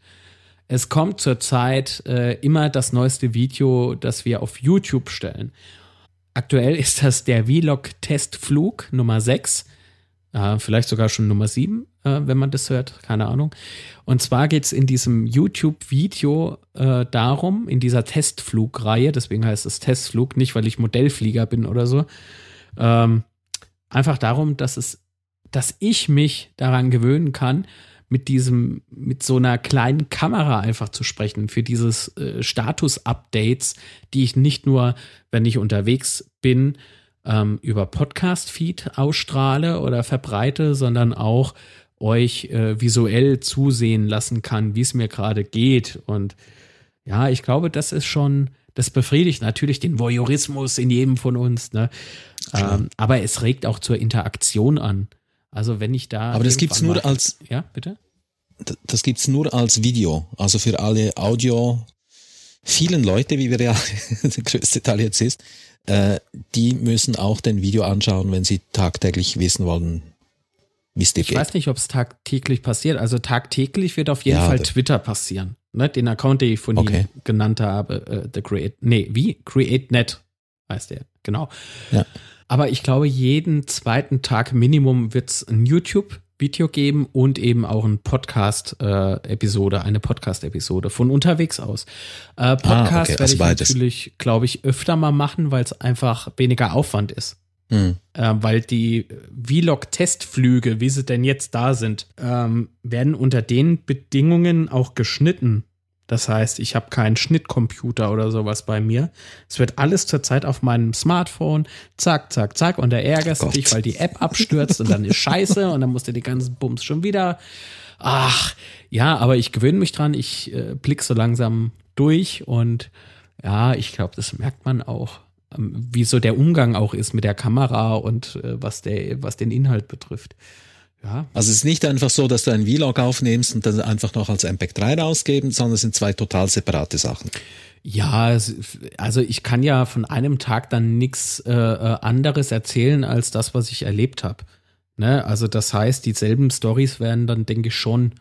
Es kommt zurzeit äh, immer das neueste Video, das wir auf YouTube stellen. Aktuell ist das der Vlog-Testflug Nummer 6, äh, vielleicht sogar schon Nummer 7, äh, wenn man das hört, keine Ahnung. Und zwar geht es in diesem YouTube-Video äh, darum, in dieser Testflugreihe, deswegen heißt es Testflug, nicht weil ich Modellflieger bin oder so, ähm, einfach darum, dass es, dass ich mich daran gewöhnen kann, mit diesem, mit so einer kleinen Kamera einfach zu sprechen für dieses äh, Status-Updates, die ich nicht nur, wenn ich unterwegs bin, ähm, über Podcast-Feed ausstrahle oder verbreite, sondern auch euch äh, visuell zusehen lassen kann, wie es mir gerade geht. Und ja, ich glaube, das ist schon, das befriedigt natürlich den Voyeurismus in jedem von uns. Ne? Ähm, aber es regt auch zur Interaktion an. Also wenn ich da. Aber das gibt's nur mal, als. Ja, bitte? Das gibt's nur als Video. Also für alle Audio, vielen Leute, wie wir ja der größte Teil jetzt ist, äh, die müssen auch den Video anschauen, wenn sie tagtäglich wissen wollen, wie es dir geht. Ich weiß nicht, ob es tagtäglich passiert. Also tagtäglich wird auf jeden ja, Fall Twitter passieren. Ne? Den Account, den ich von okay. Ihnen genannt habe, äh, The Create, nee, wie? CreateNet heißt der, genau. Ja. Aber ich glaube, jeden zweiten Tag Minimum wird es ein YouTube-Video geben und eben auch ein Podcast-Episode, äh, eine Podcast-Episode von unterwegs aus. Äh, Podcast ah, okay. werde also ich beides. natürlich, glaube ich, öfter mal machen, weil es einfach weniger Aufwand ist. Mhm. Äh, weil die Vlog-Testflüge, wie sie denn jetzt da sind, ähm, werden unter den Bedingungen auch geschnitten. Das heißt, ich habe keinen Schnittcomputer oder sowas bei mir. Es wird alles zurzeit auf meinem Smartphone, zack, zack, zack, und da ärgerst du dich, weil die App abstürzt und dann ist scheiße und dann musst du die ganzen Bums schon wieder. Ach, ja, aber ich gewöhne mich dran, ich äh, blick so langsam durch und ja, ich glaube, das merkt man auch, ähm, wie so der Umgang auch ist mit der Kamera und äh, was, der, was den Inhalt betrifft. Ja. Also es ist nicht einfach so, dass du einen Vlog aufnimmst und dann einfach noch als MP3 rausgeben, sondern es sind zwei total separate Sachen. Ja, also ich kann ja von einem Tag dann nichts äh, äh, anderes erzählen als das, was ich erlebt habe. Ne? Also das heißt, dieselben Stories werden dann, denke ich, schon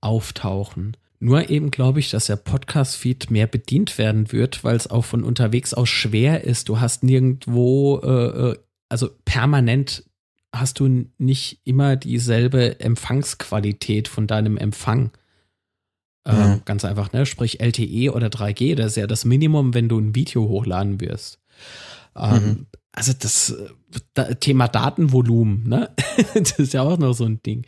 auftauchen. Nur eben glaube ich, dass der Podcast-Feed mehr bedient werden wird, weil es auch von unterwegs aus schwer ist. Du hast nirgendwo, äh, äh also permanent hast du nicht immer dieselbe Empfangsqualität von deinem Empfang. Ähm, mhm. ganz einfach, ne? Sprich LTE oder 3G, das ist ja das Minimum, wenn du ein Video hochladen wirst. Ähm, mhm. Also das da, Thema Datenvolumen, ne? das ist ja auch noch so ein Ding.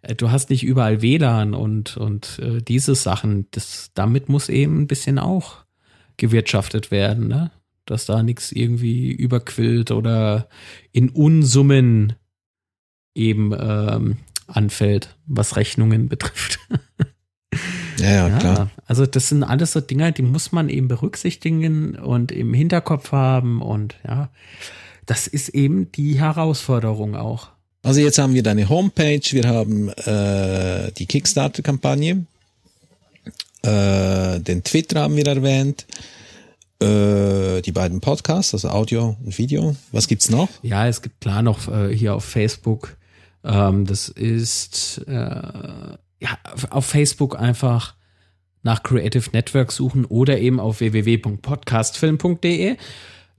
Äh, du hast nicht überall WLAN und, und äh, diese Sachen. Das, damit muss eben ein bisschen auch gewirtschaftet werden, ne? Dass da nichts irgendwie überquillt oder in Unsummen eben ähm, anfällt, was Rechnungen betrifft. ja, ja, klar. Also das sind alles so Dinge, die muss man eben berücksichtigen und im Hinterkopf haben und ja, das ist eben die Herausforderung auch. Also jetzt haben wir deine Homepage, wir haben äh, die Kickstarter-Kampagne, äh, den Twitter haben wir erwähnt, äh, die beiden Podcasts, also Audio und Video. Was gibt's noch? Ja, es gibt klar noch äh, hier auf Facebook ähm, das ist äh, ja auf Facebook einfach nach Creative Network suchen oder eben auf www.podcastfilm.de.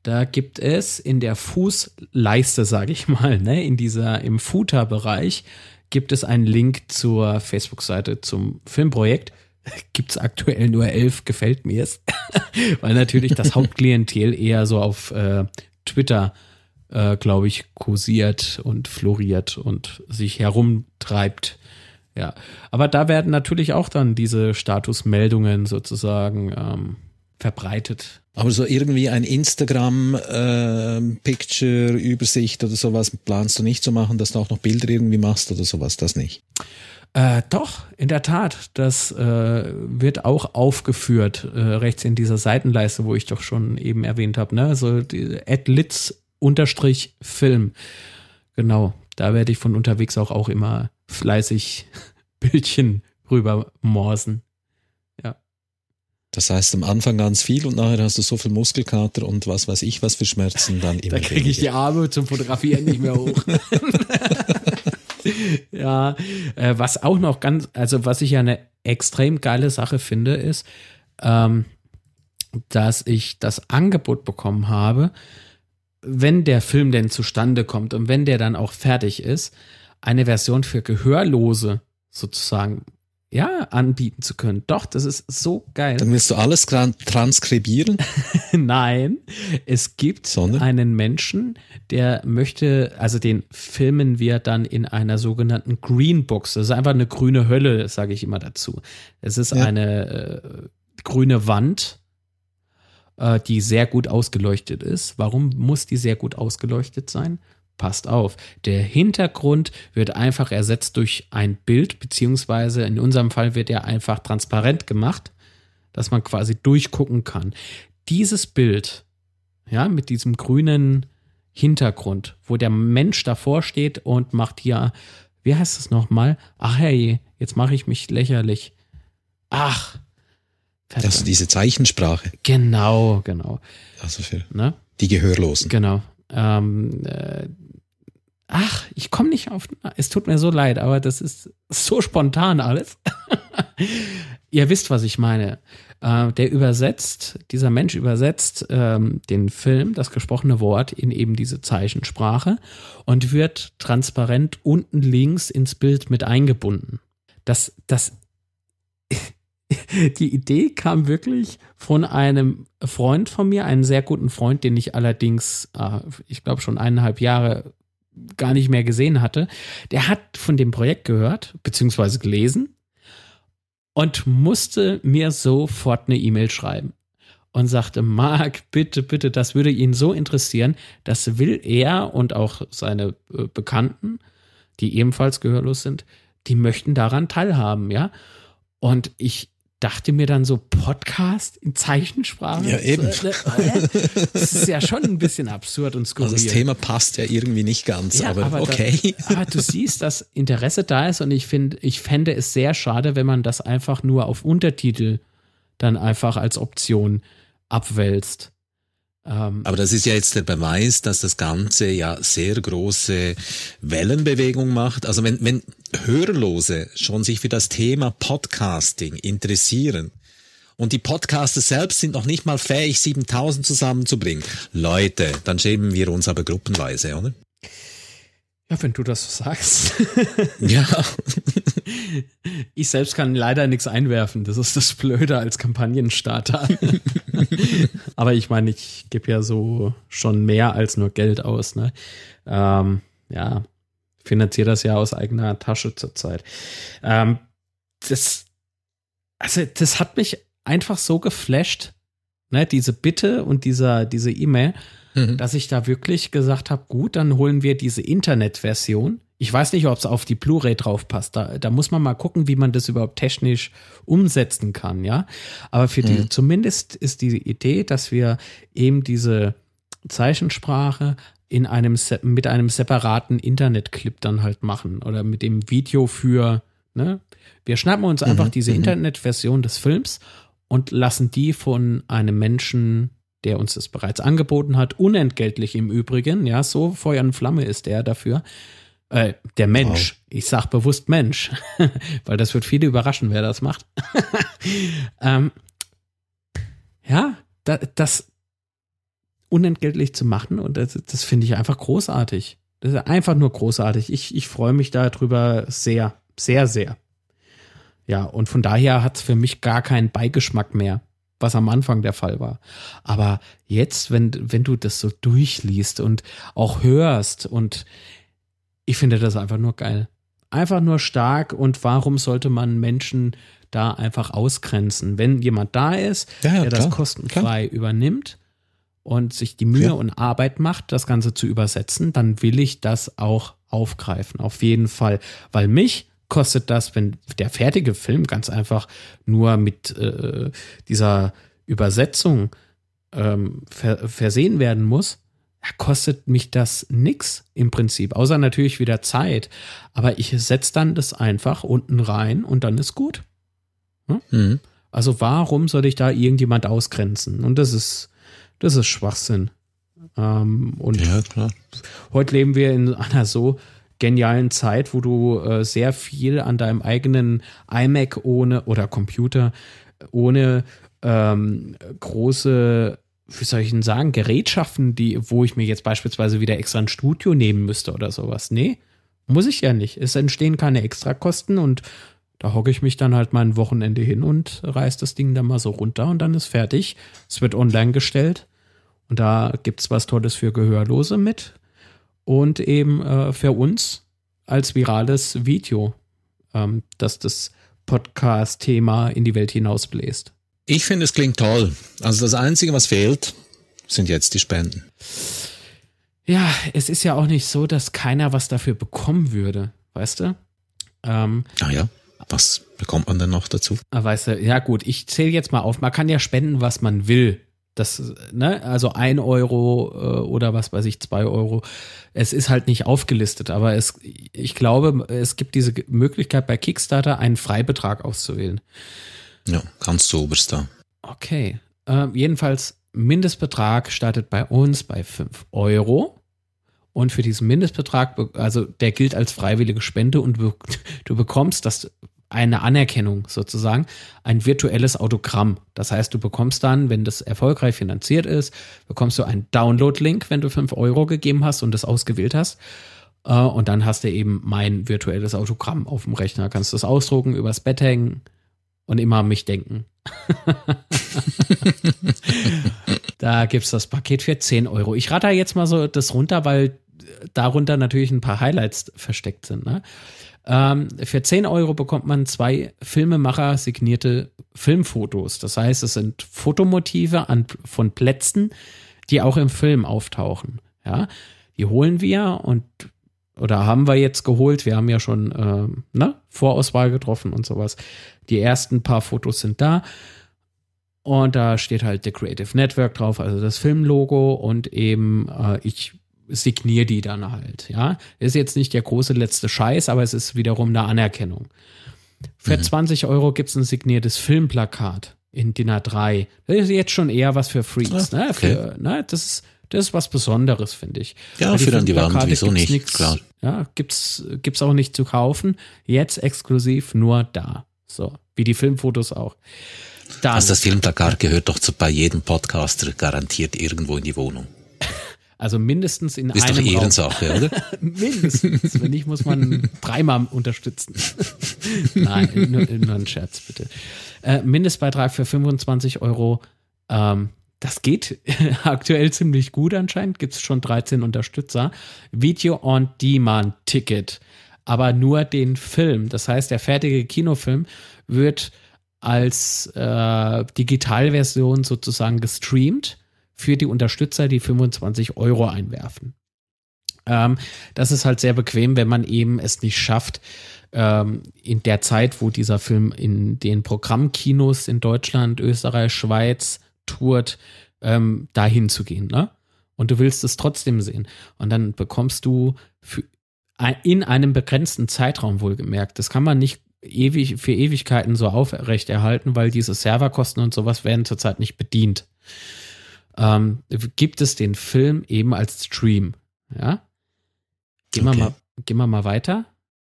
Da gibt es in der Fußleiste, sage ich mal, ne, in dieser im Footer-Bereich gibt es einen Link zur Facebook-Seite zum Filmprojekt. Gibt es aktuell nur elf, gefällt mir es, weil natürlich das Hauptklientel eher so auf äh, Twitter äh, glaube ich, kursiert und floriert und sich herumtreibt. Ja, aber da werden natürlich auch dann diese Statusmeldungen sozusagen ähm, verbreitet. Aber so irgendwie ein Instagram-Picture, äh, Übersicht oder sowas planst du nicht zu machen, dass du auch noch Bilder irgendwie machst oder sowas, das nicht? Äh, doch, in der Tat. Das äh, wird auch aufgeführt, äh, rechts in dieser Seitenleiste, wo ich doch schon eben erwähnt habe. Ne? Also Adlitz unterstrich Film. Genau, da werde ich von unterwegs auch, auch immer fleißig Bildchen rüber morsen. Ja. Das heißt am Anfang ganz viel und nachher hast du so viel Muskelkater und was weiß ich was für Schmerzen dann immer. da kriege ich die Arme zum Fotografieren nicht mehr hoch. ja, äh, was auch noch ganz, also was ich ja eine extrem geile Sache finde, ist, ähm, dass ich das Angebot bekommen habe, wenn der Film denn zustande kommt und wenn der dann auch fertig ist, eine Version für Gehörlose sozusagen ja, anbieten zu können. Doch, das ist so geil. Dann willst du alles transkribieren? Nein, es gibt Sonne? einen Menschen, der möchte, also den filmen wir dann in einer sogenannten Greenbox. Das ist einfach eine grüne Hölle, sage ich immer dazu. Es ist ja. eine äh, grüne Wand, äh, die sehr gut ausgeleuchtet ist. Warum muss die sehr gut ausgeleuchtet sein? passt auf, der Hintergrund wird einfach ersetzt durch ein Bild, beziehungsweise in unserem Fall wird er einfach transparent gemacht, dass man quasi durchgucken kann. Dieses Bild, ja, mit diesem grünen Hintergrund, wo der Mensch davor steht und macht hier, wie heißt es nochmal? Ach hey, jetzt mache ich mich lächerlich. Ach. Verdammt. Das ist diese Zeichensprache. Genau, genau. Also für ne? die Gehörlosen. Genau. Ähm, äh, ach, ich komme nicht auf. Es tut mir so leid, aber das ist so spontan alles. Ihr wisst, was ich meine. Äh, der übersetzt, dieser Mensch übersetzt ähm, den Film, das gesprochene Wort, in eben diese Zeichensprache und wird transparent unten links ins Bild mit eingebunden. Das, das, die Idee kam wirklich von einem Freund von mir, einen sehr guten Freund, den ich allerdings, äh, ich glaube, schon eineinhalb Jahre gar nicht mehr gesehen hatte, der hat von dem Projekt gehört, beziehungsweise gelesen und musste mir sofort eine E-Mail schreiben und sagte, Marc, bitte, bitte, das würde ihn so interessieren, das will er und auch seine äh, Bekannten, die ebenfalls gehörlos sind, die möchten daran teilhaben, ja. Und ich dachte mir dann so, Podcast in Zeichensprache? Ja, eben. Äh, äh, das ist ja schon ein bisschen absurd und skurril. Also das Thema passt ja irgendwie nicht ganz, ja, aber, aber, okay. Da, aber du siehst, dass Interesse da ist und ich finde, ich fände es sehr schade, wenn man das einfach nur auf Untertitel dann einfach als Option abwälzt. Ähm, Aber das ist ja jetzt der Beweis, dass das Ganze ja sehr große Wellenbewegung macht. Also wenn, wenn Hörlose schon sich für das Thema Podcasting interessieren, und die Podcaster selbst sind noch nicht mal fähig, 7000 zusammenzubringen. Leute, dann schämen wir uns aber gruppenweise, oder? Ja, wenn du das so sagst. ja. Ich selbst kann leider nichts einwerfen. Das ist das Blöde als Kampagnenstarter. Aber ich meine, ich gebe ja so schon mehr als nur Geld aus. Ne? Ähm, ja, finanziere das ja aus eigener Tasche zurzeit. Ähm, das, also das hat mich einfach so geflasht, ne? diese Bitte und dieser, diese E-Mail mhm. dass ich da wirklich gesagt habe, gut, dann holen wir diese Internetversion. Ich weiß nicht, ob es auf die Blu-ray drauf passt. Da, da muss man mal gucken, wie man das überhaupt technisch umsetzen kann, ja. Aber für die, mhm. zumindest ist die Idee, dass wir eben diese Zeichensprache in einem mit einem separaten Internetclip dann halt machen oder mit dem Video für, ne? Wir schnappen uns einfach mhm. diese mhm. Internetversion des Films und lassen die von einem Menschen der uns das bereits angeboten hat, unentgeltlich im Übrigen, ja, so Feuer und Flamme ist er dafür. Äh, der Mensch, wow. ich sag bewusst Mensch, weil das wird viele überraschen, wer das macht. ähm, ja, da, das unentgeltlich zu machen und das, das finde ich einfach großartig. Das ist einfach nur großartig. Ich, ich freue mich darüber sehr, sehr, sehr. Ja, und von daher hat es für mich gar keinen Beigeschmack mehr was am Anfang der Fall war. Aber jetzt, wenn, wenn du das so durchliest und auch hörst und ich finde das einfach nur geil. Einfach nur stark und warum sollte man Menschen da einfach ausgrenzen? Wenn jemand da ist, ja, ja, der klar, das kostenfrei klar. übernimmt und sich die Mühe ja. und Arbeit macht, das Ganze zu übersetzen, dann will ich das auch aufgreifen. Auf jeden Fall. Weil mich kostet das, wenn der fertige Film ganz einfach nur mit äh, dieser Übersetzung ähm, ver versehen werden muss, kostet mich das nix im Prinzip, außer natürlich wieder Zeit. Aber ich setze dann das einfach unten rein und dann ist gut. Hm? Mhm. Also warum soll ich da irgendjemand ausgrenzen? Und das ist, das ist Schwachsinn. Ähm, und ja, klar. heute leben wir in einer so genialen Zeit, wo du äh, sehr viel an deinem eigenen iMac ohne oder Computer ohne ähm, große wie soll ich denn sagen, Gerätschaften, die, wo ich mir jetzt beispielsweise wieder extra ein Studio nehmen müsste oder sowas. Nee, muss ich ja nicht. Es entstehen keine Extrakosten und da hocke ich mich dann halt mal ein Wochenende hin und reiß das Ding dann mal so runter und dann ist fertig. Es wird online gestellt und da gibt es was Tolles für Gehörlose mit und eben äh, für uns als virales Video, ähm, dass das Podcast-Thema in die Welt hinausbläst. Ich finde, es klingt toll. Also das Einzige, was fehlt, sind jetzt die Spenden. Ja, es ist ja auch nicht so, dass keiner was dafür bekommen würde, weißt du? Ähm, ah ja, was bekommt man denn noch dazu? Ah, weißt du, ja gut, ich zähle jetzt mal auf. Man kann ja spenden, was man will. Das, ne, also ein Euro äh, oder was weiß ich, zwei Euro. Es ist halt nicht aufgelistet, aber es, ich glaube, es gibt diese Möglichkeit bei Kickstarter, einen Freibetrag auszuwählen. Ja, ganz so oberst da. Okay. Äh, jedenfalls, Mindestbetrag startet bei uns bei 5 Euro. Und für diesen Mindestbetrag, also der gilt als freiwillige Spende und du bekommst das eine Anerkennung sozusagen, ein virtuelles Autogramm. Das heißt, du bekommst dann, wenn das erfolgreich finanziert ist, bekommst du einen Download-Link, wenn du 5 Euro gegeben hast und das ausgewählt hast. Äh, und dann hast du eben mein virtuelles Autogramm auf dem Rechner. Kannst du das ausdrucken, übers Bett hängen, und immer an mich denken. da gibt es das Paket für 10 Euro. Ich rate jetzt mal so das runter, weil darunter natürlich ein paar Highlights versteckt sind. Ne? Ähm, für 10 Euro bekommt man zwei Filmemacher signierte Filmfotos. Das heißt, es sind Fotomotive an, von Plätzen, die auch im Film auftauchen. Ja, die holen wir und oder haben wir jetzt geholt. Wir haben ja schon äh, ne, Vorauswahl getroffen und sowas. Die ersten paar Fotos sind da. Und da steht halt The Creative Network drauf, also das Filmlogo und eben äh, ich signiere die dann halt. Ja, ist jetzt nicht der große letzte Scheiß, aber es ist wiederum eine Anerkennung. Für mhm. 20 Euro gibt es ein signiertes Filmplakat in DIN A3. Das ist jetzt schon eher was für Freaks. Ah, ne? Okay. Für, ne? Das ist das ist was Besonderes, finde ich. Ja, für dann die Wand sowieso nicht, nix, klar. Ja, gibt's, gibt's auch nicht zu kaufen. Jetzt exklusiv nur da. So, wie die Filmfotos auch. Dann, also das Filmplakat gehört doch zu, bei jedem Podcaster garantiert irgendwo in die Wohnung. Also mindestens in ist einem doch Ehrensache, Raum. oder? mindestens. Wenn nicht, muss man dreimal unterstützen. Nein, nur, nur ein Scherz, bitte. Äh, Mindestbeitrag für 25 Euro. Ähm, das geht aktuell ziemlich gut anscheinend. Gibt es schon 13 Unterstützer. Video on Demand Ticket. Aber nur den Film. Das heißt, der fertige Kinofilm wird als äh, Digitalversion sozusagen gestreamt für die Unterstützer, die 25 Euro einwerfen. Ähm, das ist halt sehr bequem, wenn man eben es nicht schafft, ähm, in der Zeit, wo dieser Film in den Programmkinos in Deutschland, Österreich, Schweiz tourt, ähm, dahin zu gehen, ne? Und du willst es trotzdem sehen. Und dann bekommst du für, in einem begrenzten Zeitraum wohlgemerkt. Das kann man nicht ewig für Ewigkeiten so aufrechterhalten, weil diese Serverkosten und sowas werden zurzeit nicht bedient. Ähm, gibt es den Film eben als Stream, ja? Gehen okay. wir mal, gehen wir mal weiter.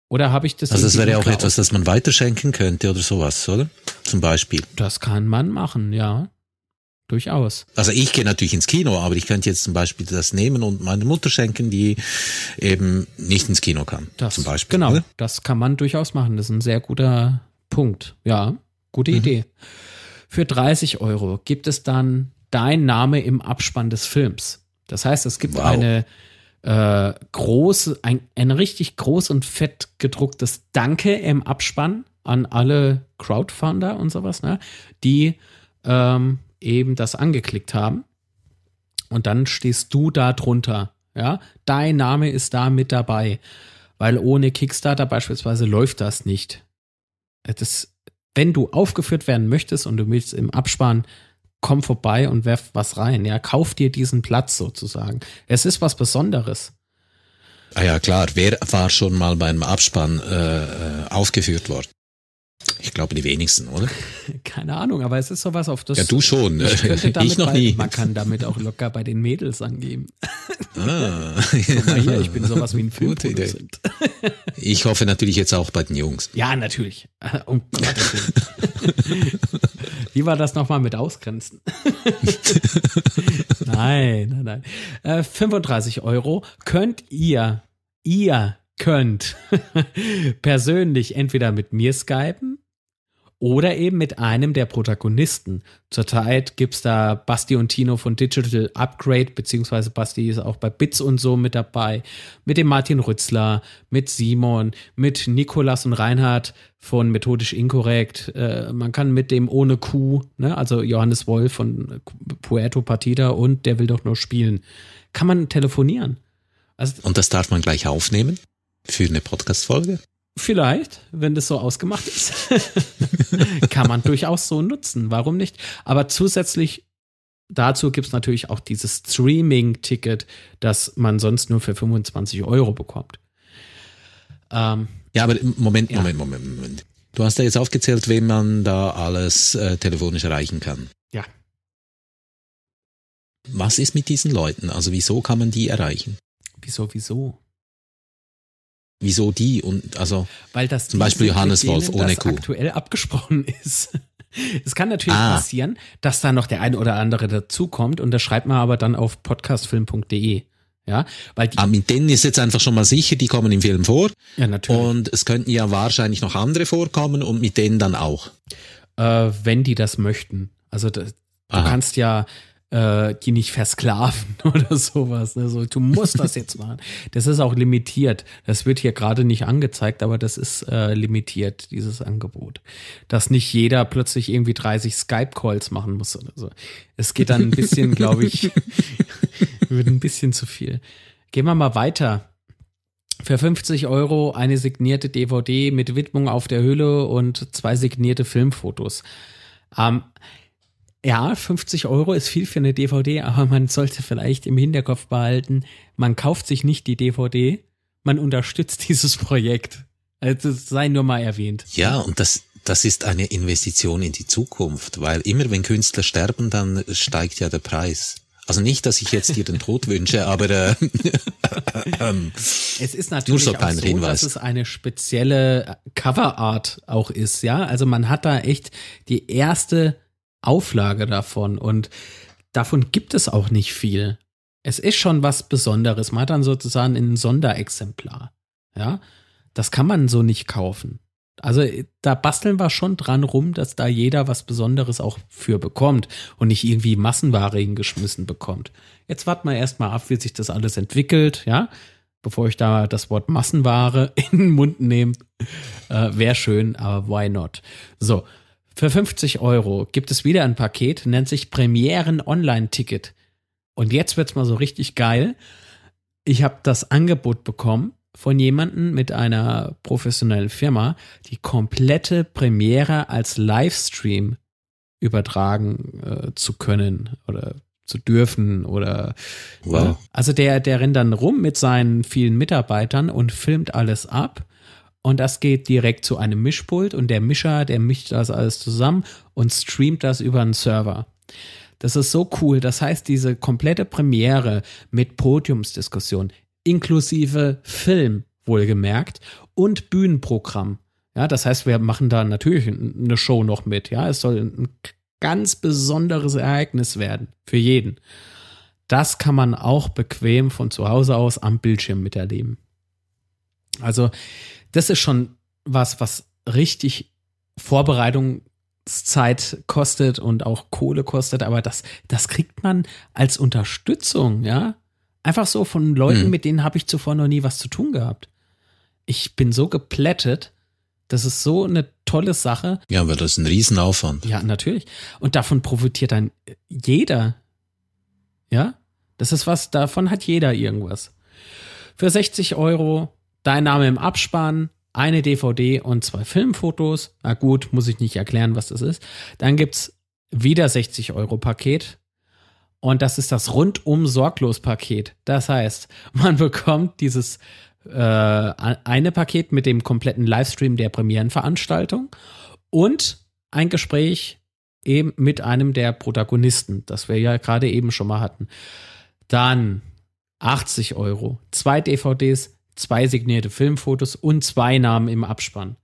Oder habe ich das? Also es wäre ja auch etwas, das man weiterschenken könnte oder sowas, oder? Zum Beispiel. Das kann man machen, ja. Durchaus. Also ich gehe natürlich ins Kino, aber ich könnte jetzt zum Beispiel das nehmen und meiner Mutter schenken, die eben nicht ins Kino kann. Das, zum Beispiel. Genau, oder? das kann man durchaus machen. Das ist ein sehr guter Punkt. Ja, gute mhm. Idee. Für 30 Euro gibt es dann dein Name im Abspann des Films. Das heißt, es gibt wow. eine äh, große, ein, ein richtig groß und fett gedrucktes Danke im Abspann an alle Crowdfunder und sowas, ne, die ähm, eben das angeklickt haben. Und dann stehst du da drunter. Ja, dein Name ist da mit dabei. weil ohne Kickstarter beispielsweise läuft das nicht. Das, wenn du aufgeführt werden möchtest und du willst im Abspann, komm vorbei und werf was rein. Ja, kauf dir diesen Platz sozusagen. Es ist was Besonderes. Ah ja, klar. Wer war schon mal beim Abspann äh, äh aufgeführt worden? Ich glaube die wenigsten, oder? Keine Ahnung, aber es ist sowas auf das. Ja, du schon. Ich, ich noch bei, nie. Man kann damit auch locker bei den Mädels angeben. Ah. mal hier, ich bin sowas wie ein Filmproduzent. Ich hoffe natürlich jetzt auch bei den Jungs. Ja, natürlich. Um Wie war das nochmal mit Ausgrenzen? nein, nein, nein. Äh, 35 Euro könnt ihr, ihr könnt persönlich entweder mit mir skypen oder eben mit einem der Protagonisten. Zurzeit gibt es da Basti und Tino von Digital Upgrade, beziehungsweise Basti ist auch bei Bits und so mit dabei, mit dem Martin Rützler, mit Simon, mit Nikolas und Reinhard von Methodisch Inkorrekt. Äh, man kann mit dem ohne Q, ne, also Johannes Wolf von Puerto Partida und der will doch nur spielen, kann man telefonieren. Also, und das darf man gleich aufnehmen für eine Podcast-Folge? Vielleicht, wenn das so ausgemacht ist. Kann man durchaus so nutzen. Warum nicht? Aber zusätzlich dazu gibt es natürlich auch dieses Streaming-Ticket, das man sonst nur für 25 Euro bekommt. Ähm, ja, aber Moment, ja. Moment, Moment, Moment. Du hast ja jetzt aufgezählt, wen man da alles äh, telefonisch erreichen kann. Ja. Was ist mit diesen Leuten? Also wieso kann man die erreichen? Wieso, wieso? Wieso die und also weil das zum Beispiel Johannes Wolf ohne Kuh aktuell abgesprochen ist. Es kann natürlich ah. passieren, dass da noch der eine oder andere dazukommt und das schreibt man aber dann auf podcastfilm.de. Ja, weil die, ah, mit denen ist jetzt einfach schon mal sicher, die kommen im Film vor. Ja, natürlich. Und es könnten ja wahrscheinlich noch andere vorkommen und mit denen dann auch. Äh, wenn die das möchten. Also du Aha. kannst ja äh, die nicht versklaven oder sowas. Ne? So, du musst das jetzt machen. Das ist auch limitiert. Das wird hier gerade nicht angezeigt, aber das ist äh, limitiert, dieses Angebot. Dass nicht jeder plötzlich irgendwie 30 Skype-Calls machen muss oder so. Es geht dann ein bisschen, glaube ich, wird ein bisschen zu viel. Gehen wir mal weiter. Für 50 Euro eine signierte DVD mit Widmung auf der Hülle und zwei signierte Filmfotos. Ähm, ja, 50 Euro ist viel für eine DVD, aber man sollte vielleicht im Hinterkopf behalten, man kauft sich nicht die DVD, man unterstützt dieses Projekt. Also das sei nur mal erwähnt. Ja, und das, das ist eine Investition in die Zukunft, weil immer wenn Künstler sterben, dann steigt ja der Preis. Also nicht, dass ich jetzt dir den Tod wünsche, aber äh, es ist natürlich nur so, auch so Hinweis. dass es eine spezielle Coverart auch ist, ja. Also man hat da echt die erste Auflage davon und davon gibt es auch nicht viel. Es ist schon was Besonderes. Man hat dann sozusagen ein Sonderexemplar. Ja, das kann man so nicht kaufen. Also da basteln wir schon dran rum, dass da jeder was Besonderes auch für bekommt und nicht irgendwie Massenware hingeschmissen bekommt. Jetzt warten wir erstmal ab, wie sich das alles entwickelt, ja, bevor ich da das Wort Massenware in den Mund nehme. Äh, Wäre schön, aber why not? So, für 50 Euro gibt es wieder ein Paket, nennt sich Premieren Online-Ticket. Und jetzt wird's mal so richtig geil. Ich habe das Angebot bekommen von jemandem mit einer professionellen Firma, die komplette Premiere als Livestream übertragen äh, zu können oder zu dürfen oder wow. Ne? also der der rennt dann rum mit seinen vielen Mitarbeitern und filmt alles ab und das geht direkt zu einem Mischpult und der Mischer, der mischt das alles zusammen und streamt das über einen Server. Das ist so cool. Das heißt, diese komplette Premiere mit Podiumsdiskussion, inklusive Film, wohlgemerkt, und Bühnenprogramm. Ja, das heißt, wir machen da natürlich eine Show noch mit. Ja, es soll ein ganz besonderes Ereignis werden. Für jeden. Das kann man auch bequem von zu Hause aus am Bildschirm miterleben. Also, das ist schon was, was richtig Vorbereitungszeit kostet und auch Kohle kostet, aber das, das kriegt man als Unterstützung, ja. Einfach so von Leuten, mhm. mit denen habe ich zuvor noch nie was zu tun gehabt. Ich bin so geplättet. Das ist so eine tolle Sache. Ja, aber das ist ein Riesenaufwand. Ja, natürlich. Und davon profitiert dann jeder. Ja, das ist was, davon hat jeder irgendwas. Für 60 Euro dein Name im Abspann, eine DVD und zwei Filmfotos. Na gut, muss ich nicht erklären, was das ist. Dann gibt's wieder 60 Euro Paket. Und das ist das rundum sorglos Paket. Das heißt, man bekommt dieses äh, eine Paket mit dem kompletten Livestream der Premierenveranstaltung und ein Gespräch eben mit einem der Protagonisten, das wir ja gerade eben schon mal hatten. Dann 80 Euro, zwei DVDs, zwei signierte Filmfotos und zwei Namen im Abspann.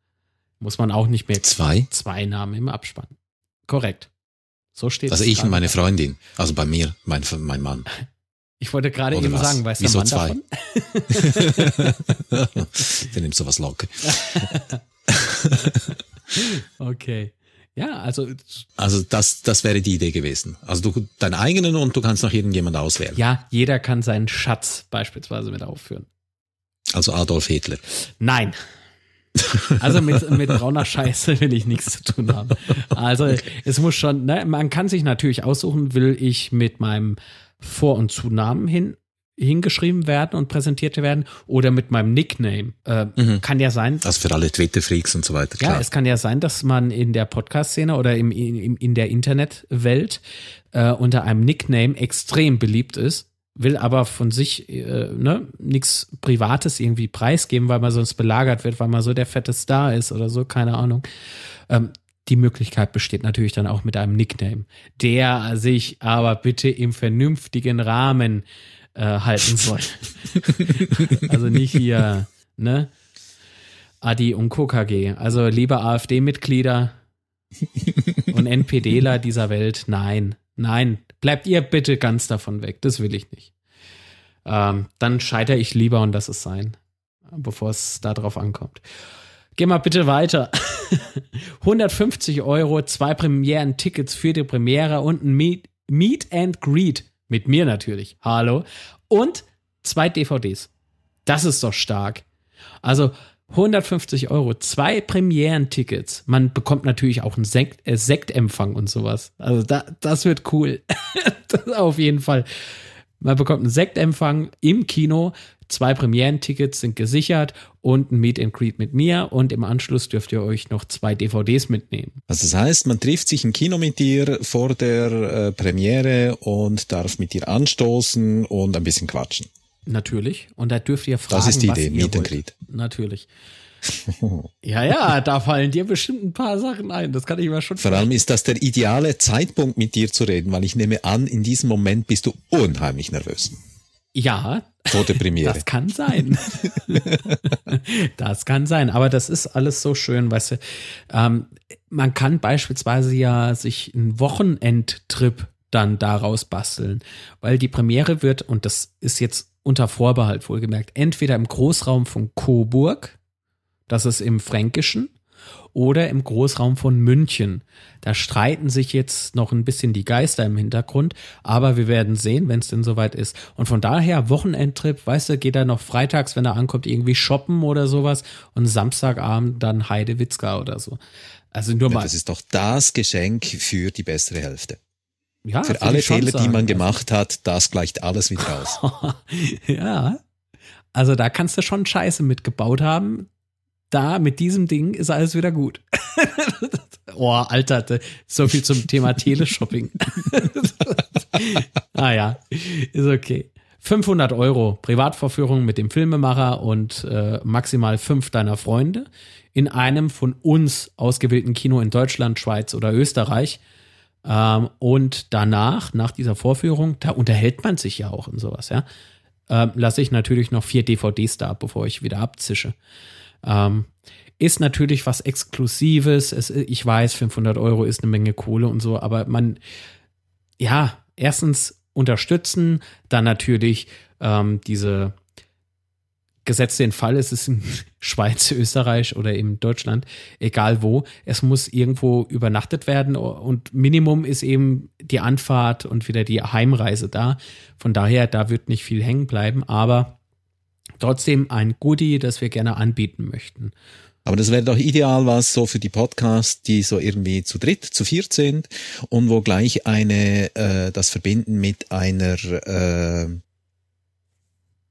Muss man auch nicht mehr. Zwei? Zwei Namen im Abspann. Korrekt. So steht Also ich und meine Freundin. Also bei mir, mein, mein Mann. Ich wollte gerade eben was? sagen, weißt du Mann zwei? davon? Der nimmt sowas locker. okay. Ja, also. Also das, das wäre die Idee gewesen. Also du deinen eigenen und du kannst noch irgendjemand auswählen. Ja, jeder kann seinen Schatz beispielsweise mit aufführen. Also Adolf Hitler. Nein. Also mit, mit brauner Scheiße will ich nichts zu tun haben. Also es muss schon, ne, man kann sich natürlich aussuchen, will ich mit meinem Vor- und Zunamen hin hingeschrieben werden und präsentiert werden oder mit meinem Nickname. Äh, mhm. Kann ja sein. Also für alle Twitter-Freaks und so weiter. Klar. Ja, es kann ja sein, dass man in der Podcast-Szene oder im, im, in der Internetwelt äh, unter einem Nickname extrem beliebt ist, will aber von sich äh, ne, nichts Privates irgendwie preisgeben, weil man sonst belagert wird, weil man so der fette Star ist oder so, keine Ahnung. Ähm, die Möglichkeit besteht natürlich dann auch mit einem Nickname, der sich aber bitte im vernünftigen Rahmen äh, halten soll. also nicht hier, ne? Adi und KKG. Also liebe AfD-Mitglieder und NPDler dieser Welt, nein, nein, bleibt ihr bitte ganz davon weg. Das will ich nicht. Ähm, dann scheitere ich lieber und das ist sein, bevor es darauf ankommt. Geh mal bitte weiter. 150 Euro, zwei Premieren-Tickets für die Premiere und ein Meet, Meet and Greet. Mit mir natürlich. Hallo. Und zwei DVDs. Das ist doch stark. Also 150 Euro, zwei Premieren-Tickets. Man bekommt natürlich auch einen Sekt, äh, Sektempfang und sowas. Also da, das wird cool. das auf jeden Fall. Man bekommt einen Sektempfang im Kino, zwei Premieren-Tickets sind gesichert und ein Meet and Greet mit mir und im Anschluss dürft ihr euch noch zwei DVDs mitnehmen. Also das heißt, man trifft sich im Kino mit dir vor der äh, Premiere und darf mit dir anstoßen und ein bisschen quatschen. Natürlich. Und da dürft ihr fragen, Das ist die Idee, Meet and Greet. Natürlich. ja, ja, da fallen dir bestimmt ein paar Sachen ein. Das kann ich mir schon Vor allem ist das der ideale Zeitpunkt, mit dir zu reden, weil ich nehme an, in diesem Moment bist du unheimlich nervös. Ja. Vor der Premiere. Das kann sein. das kann sein. Aber das ist alles so schön, weißt du. Ähm, man kann beispielsweise ja sich einen Wochenendtrip dann daraus basteln, weil die Premiere wird, und das ist jetzt unter Vorbehalt wohlgemerkt, entweder im Großraum von Coburg, das ist im Fränkischen, oder im Großraum von München. Da streiten sich jetzt noch ein bisschen die Geister im Hintergrund, aber wir werden sehen, wenn es denn soweit ist. Und von daher Wochenendtrip, weißt du, geht er noch freitags, wenn er ankommt, irgendwie shoppen oder sowas und Samstagabend dann Heidewitzka oder so. Also nur mal. Das ist doch das Geschenk für die bessere Hälfte. Ja, für alle Fehler, die man gemacht hat, das gleicht alles wieder aus. ja. Also da kannst du schon Scheiße mitgebaut haben da mit diesem Ding ist alles wieder gut. oh, Alter, so viel zum Thema Teleshopping. ah ja, ist okay. 500 Euro Privatvorführung mit dem Filmemacher und äh, maximal fünf deiner Freunde in einem von uns ausgewählten Kino in Deutschland, Schweiz oder Österreich. Ähm, und danach, nach dieser Vorführung, da unterhält man sich ja auch und sowas, ja, äh, lasse ich natürlich noch vier DVDs da, bevor ich wieder abzische. Ähm, ist natürlich was Exklusives. Es, ich weiß, 500 Euro ist eine Menge Kohle und so, aber man, ja, erstens unterstützen, dann natürlich ähm, diese gesetzt den Fall, es ist in Schweiz, Österreich oder in Deutschland, egal wo, es muss irgendwo übernachtet werden und Minimum ist eben die Anfahrt und wieder die Heimreise da. Von daher, da wird nicht viel hängen bleiben, aber trotzdem ein Goodie, das wir gerne anbieten möchten. Aber das wäre doch ideal was so für die Podcasts, die so irgendwie zu dritt, zu viert sind und wo gleich eine äh, das verbinden mit einer äh,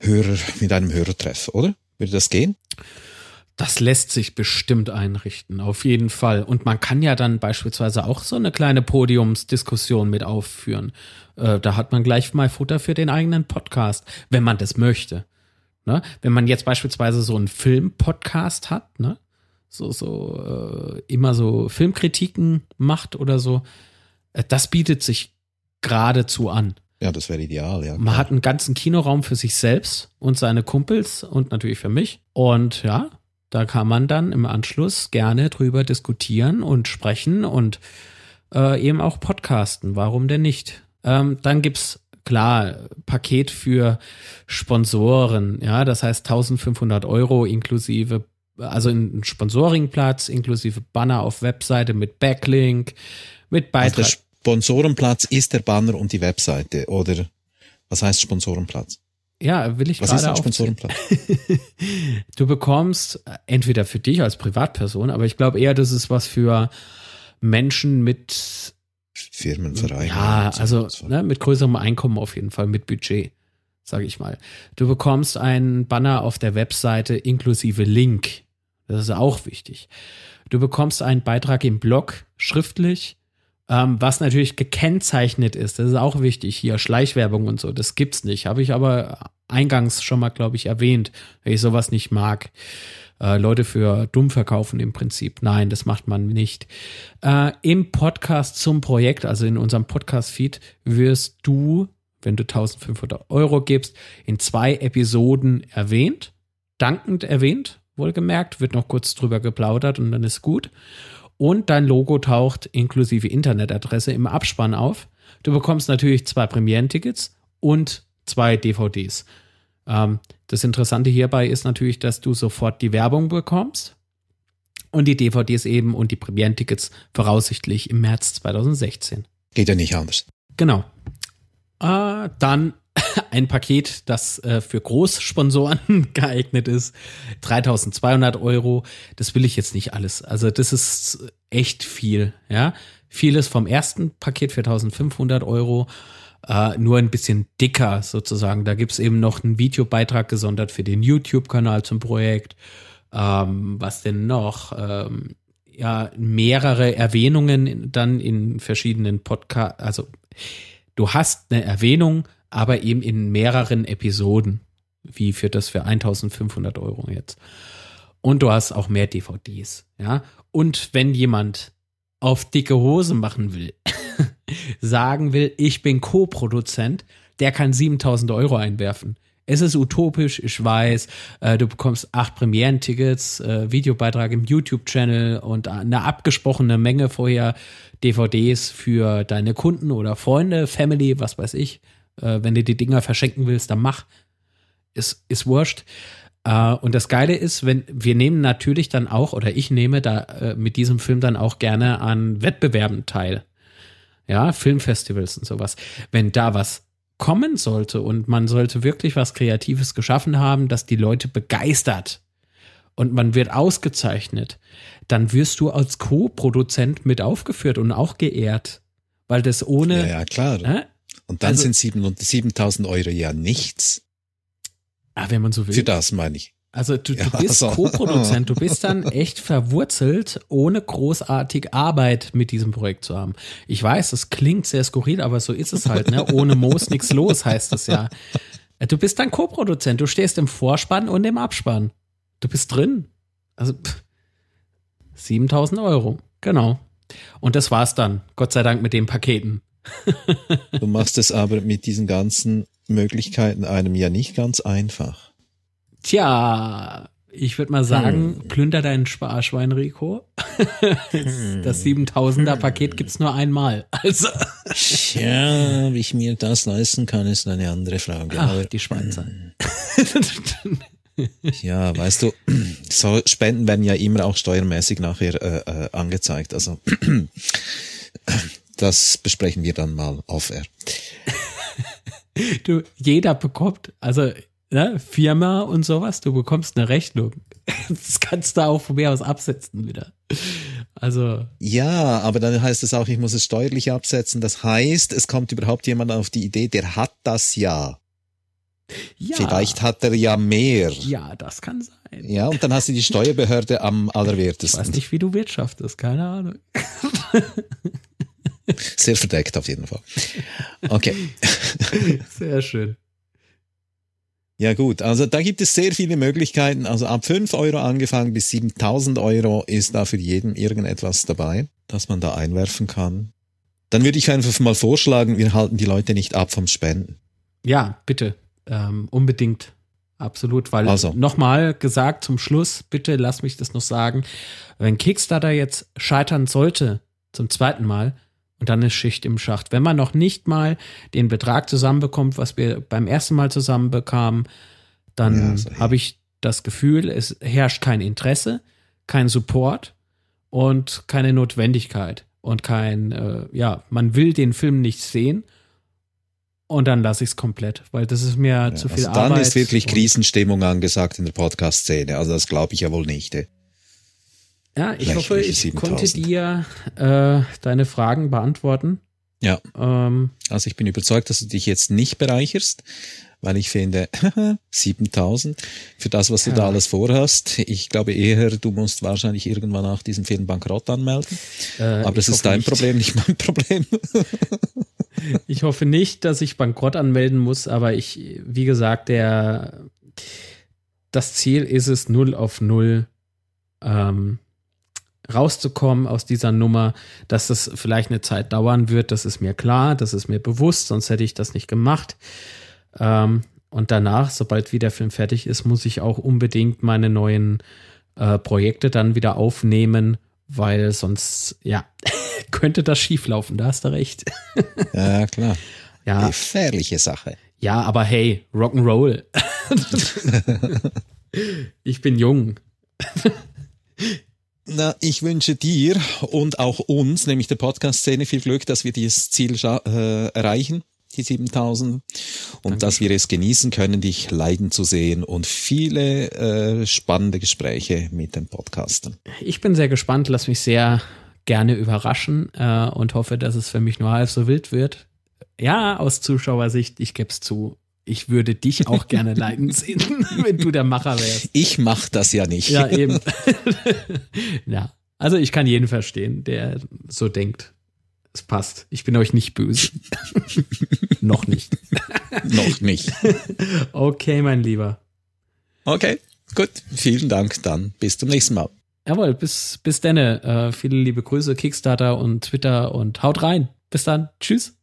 Hörer, mit einem Hörertreff, oder? Würde das gehen? Das lässt sich bestimmt einrichten, auf jeden Fall. Und man kann ja dann beispielsweise auch so eine kleine Podiumsdiskussion mit aufführen. Äh, da hat man gleich mal Futter für den eigenen Podcast, wenn man das möchte. Ne? Wenn man jetzt beispielsweise so einen Film-Podcast hat, ne? so, so äh, immer so Filmkritiken macht oder so, äh, das bietet sich geradezu an. Ja, das wäre ideal, ja. Man hat einen ganzen Kinoraum für sich selbst und seine Kumpels und natürlich für mich. Und ja, da kann man dann im Anschluss gerne drüber diskutieren und sprechen und äh, eben auch podcasten. Warum denn nicht? Ähm, dann gibt's klar Paket für Sponsoren. Ja, das heißt 1500 Euro inklusive, also ein Sponsoringplatz inklusive Banner auf Webseite mit Backlink, mit Beitrag. Also Sponsorenplatz ist der Banner und die Webseite oder was heißt Sponsorenplatz? Ja, will ich Was gerade ist ein Du bekommst entweder für dich als Privatperson, aber ich glaube eher, das ist was für Menschen mit Firmenvereine. Ja, also ne, mit größerem Einkommen auf jeden Fall, mit Budget, sage ich mal. Du bekommst einen Banner auf der Webseite inklusive Link. Das ist auch wichtig. Du bekommst einen Beitrag im Blog schriftlich ähm, was natürlich gekennzeichnet ist, das ist auch wichtig hier, Schleichwerbung und so, das gibt's nicht. Habe ich aber eingangs schon mal, glaube ich, erwähnt, weil ich sowas nicht mag. Äh, Leute für dumm verkaufen im Prinzip. Nein, das macht man nicht. Äh, Im Podcast zum Projekt, also in unserem Podcast-Feed, wirst du, wenn du 1500 Euro gibst, in zwei Episoden erwähnt, dankend erwähnt, wohlgemerkt, wird noch kurz drüber geplaudert und dann ist gut und dein Logo taucht inklusive Internetadresse im Abspann auf. Du bekommst natürlich zwei Premieren-Tickets und zwei DVDs. Ähm, das Interessante hierbei ist natürlich, dass du sofort die Werbung bekommst und die DVDs eben und die Premieren-Tickets voraussichtlich im März 2016. Geht ja nicht anders. Genau. Äh, dann ein Paket, das äh, für Großsponsoren geeignet ist. 3200 Euro. Das will ich jetzt nicht alles. Also das ist echt viel, ja. Vieles vom ersten Paket für 1500 Euro. Uh, nur ein bisschen dicker sozusagen. Da gibt's eben noch einen Videobeitrag gesondert für den YouTube-Kanal zum Projekt. Ähm, was denn noch? Ähm, ja, mehrere Erwähnungen dann in verschiedenen Podcasts. Also du hast eine Erwähnung aber eben in mehreren Episoden, wie für das für 1500 Euro jetzt. Und du hast auch mehr DVDs, ja. Und wenn jemand auf dicke Hose machen will, sagen will, ich bin Co-Produzent, der kann 7000 Euro einwerfen. Es ist utopisch, ich weiß. Äh, du bekommst acht Premieren-Tickets, äh, Videobeitrag im YouTube-Channel und eine abgesprochene Menge vorher DVDs für deine Kunden oder Freunde, Family, was weiß ich. Äh, wenn du die Dinger verschenken willst, dann mach. Ist, ist wurscht. Äh, und das Geile ist, wenn wir nehmen natürlich dann auch, oder ich nehme da äh, mit diesem Film dann auch gerne an Wettbewerben teil. Ja, Filmfestivals und sowas. Wenn da was kommen sollte und man sollte wirklich was Kreatives geschaffen haben, das die Leute begeistert und man wird ausgezeichnet, dann wirst du als Co-Produzent mit aufgeführt und auch geehrt. Weil das ohne. Ja, ja klar. Äh, und dann also, sind 7000 Euro ja nichts. Ah, wenn man so will. Für das meine ich. Also du, du ja, bist so. Co-Produzent, du bist dann echt verwurzelt, ohne großartig Arbeit mit diesem Projekt zu haben. Ich weiß, das klingt sehr skurril, aber so ist es halt, ne? Ohne Moos nichts los, heißt es ja. Du bist dann Co-Produzent, du stehst im Vorspann und im Abspann. Du bist drin. Also pff, 7000 Euro, genau. Und das war's dann, Gott sei Dank mit den Paketen du machst es aber mit diesen ganzen Möglichkeiten einem ja nicht ganz einfach. Tja, ich würde mal sagen, hm. plünder deinen Sparschwein, Rico. das 7000er Paket gibt's nur einmal. Also. Tja, wie ich mir das leisten kann, ist eine andere Frage. Ach, aber, die Schweizer. ja, weißt du, so Spenden werden ja immer auch steuermäßig nachher äh, äh angezeigt. Also das besprechen wir dann mal auf air. du, jeder bekommt, also ne, Firma und sowas, du bekommst eine Rechnung. Das kannst du auch von mir aus absetzen wieder. Also. Ja, aber dann heißt es auch, ich muss es steuerlich absetzen. Das heißt, es kommt überhaupt jemand auf die Idee, der hat das ja. Ja. Vielleicht hat er ja mehr. Ja, das kann sein. Ja, und dann hast du die Steuerbehörde am allerwertesten. Ich weiß nicht, wie du wirtschaftest, keine Ahnung. Sehr verdeckt auf jeden Fall. Okay. Sehr schön. Ja gut, also da gibt es sehr viele Möglichkeiten. Also ab 5 Euro angefangen bis 7000 Euro ist da für jeden irgendetwas dabei, das man da einwerfen kann. Dann würde ich einfach mal vorschlagen, wir halten die Leute nicht ab vom Spenden. Ja, bitte. Ähm, unbedingt. Absolut, weil also. nochmal gesagt zum Schluss, bitte lass mich das noch sagen, wenn Kickstarter jetzt scheitern sollte, zum zweiten Mal, und dann ist Schicht im Schacht. Wenn man noch nicht mal den Betrag zusammenbekommt, was wir beim ersten Mal zusammenbekamen, dann ja, habe ich das Gefühl, es herrscht kein Interesse, kein Support und keine Notwendigkeit und kein, äh, ja, man will den Film nicht sehen und dann lasse ich es komplett, weil das ist mir ja, zu viel also Arbeit. Dann ist wirklich Krisenstimmung angesagt in der Podcast-Szene. Also das glaube ich ja wohl nicht. Ey. Ja, ich hoffe, ich 7000. konnte dir äh, deine Fragen beantworten. Ja. Ähm, also ich bin überzeugt, dass du dich jetzt nicht bereicherst, weil ich finde, 7000 für das, was du ja. da alles vorhast. Ich glaube eher, du musst wahrscheinlich irgendwann nach diesem Film Bankrott anmelden. Äh, Aber das ist dein nicht. Problem, nicht mein Problem. ich hoffe nicht, dass ich Bankrott anmelden muss, aber ich, wie gesagt, der, das Ziel ist es, null auf null ähm, rauszukommen aus dieser Nummer, dass es vielleicht eine Zeit dauern wird, das ist mir klar, das ist mir bewusst, sonst hätte ich das nicht gemacht. Ähm, und danach, sobald wieder der Film fertig ist, muss ich auch unbedingt meine neuen äh, Projekte dann wieder aufnehmen, weil sonst, ja, könnte das schieflaufen, da hast du recht. ja, klar. Ja. Gefährliche Sache. Ja, aber hey, Rock'n'Roll. ich bin jung. Na, ich wünsche dir und auch uns, nämlich der Podcast-Szene, viel Glück, dass wir dieses Ziel äh, erreichen die 7000 und Dankeschön. dass wir es genießen können, dich leiden zu sehen und viele äh, spannende Gespräche mit den Podcastern. Ich bin sehr gespannt, lass mich sehr gerne überraschen äh, und hoffe, dass es für mich nur halb so wild wird. Ja, aus Zuschauersicht, ich gebe es zu, ich würde dich auch gerne leiden sehen, wenn du der Macher wärst. Ich mach das ja nicht. Ja, eben. ja. Also ich kann jeden verstehen, der so denkt. Es passt. Ich bin euch nicht böse. Noch nicht. Noch nicht. okay, mein Lieber. Okay, gut. Vielen Dank dann. Bis zum nächsten Mal. Jawohl, bis, bis denne. Äh, viele liebe Grüße, Kickstarter und Twitter und haut rein. Bis dann. Tschüss.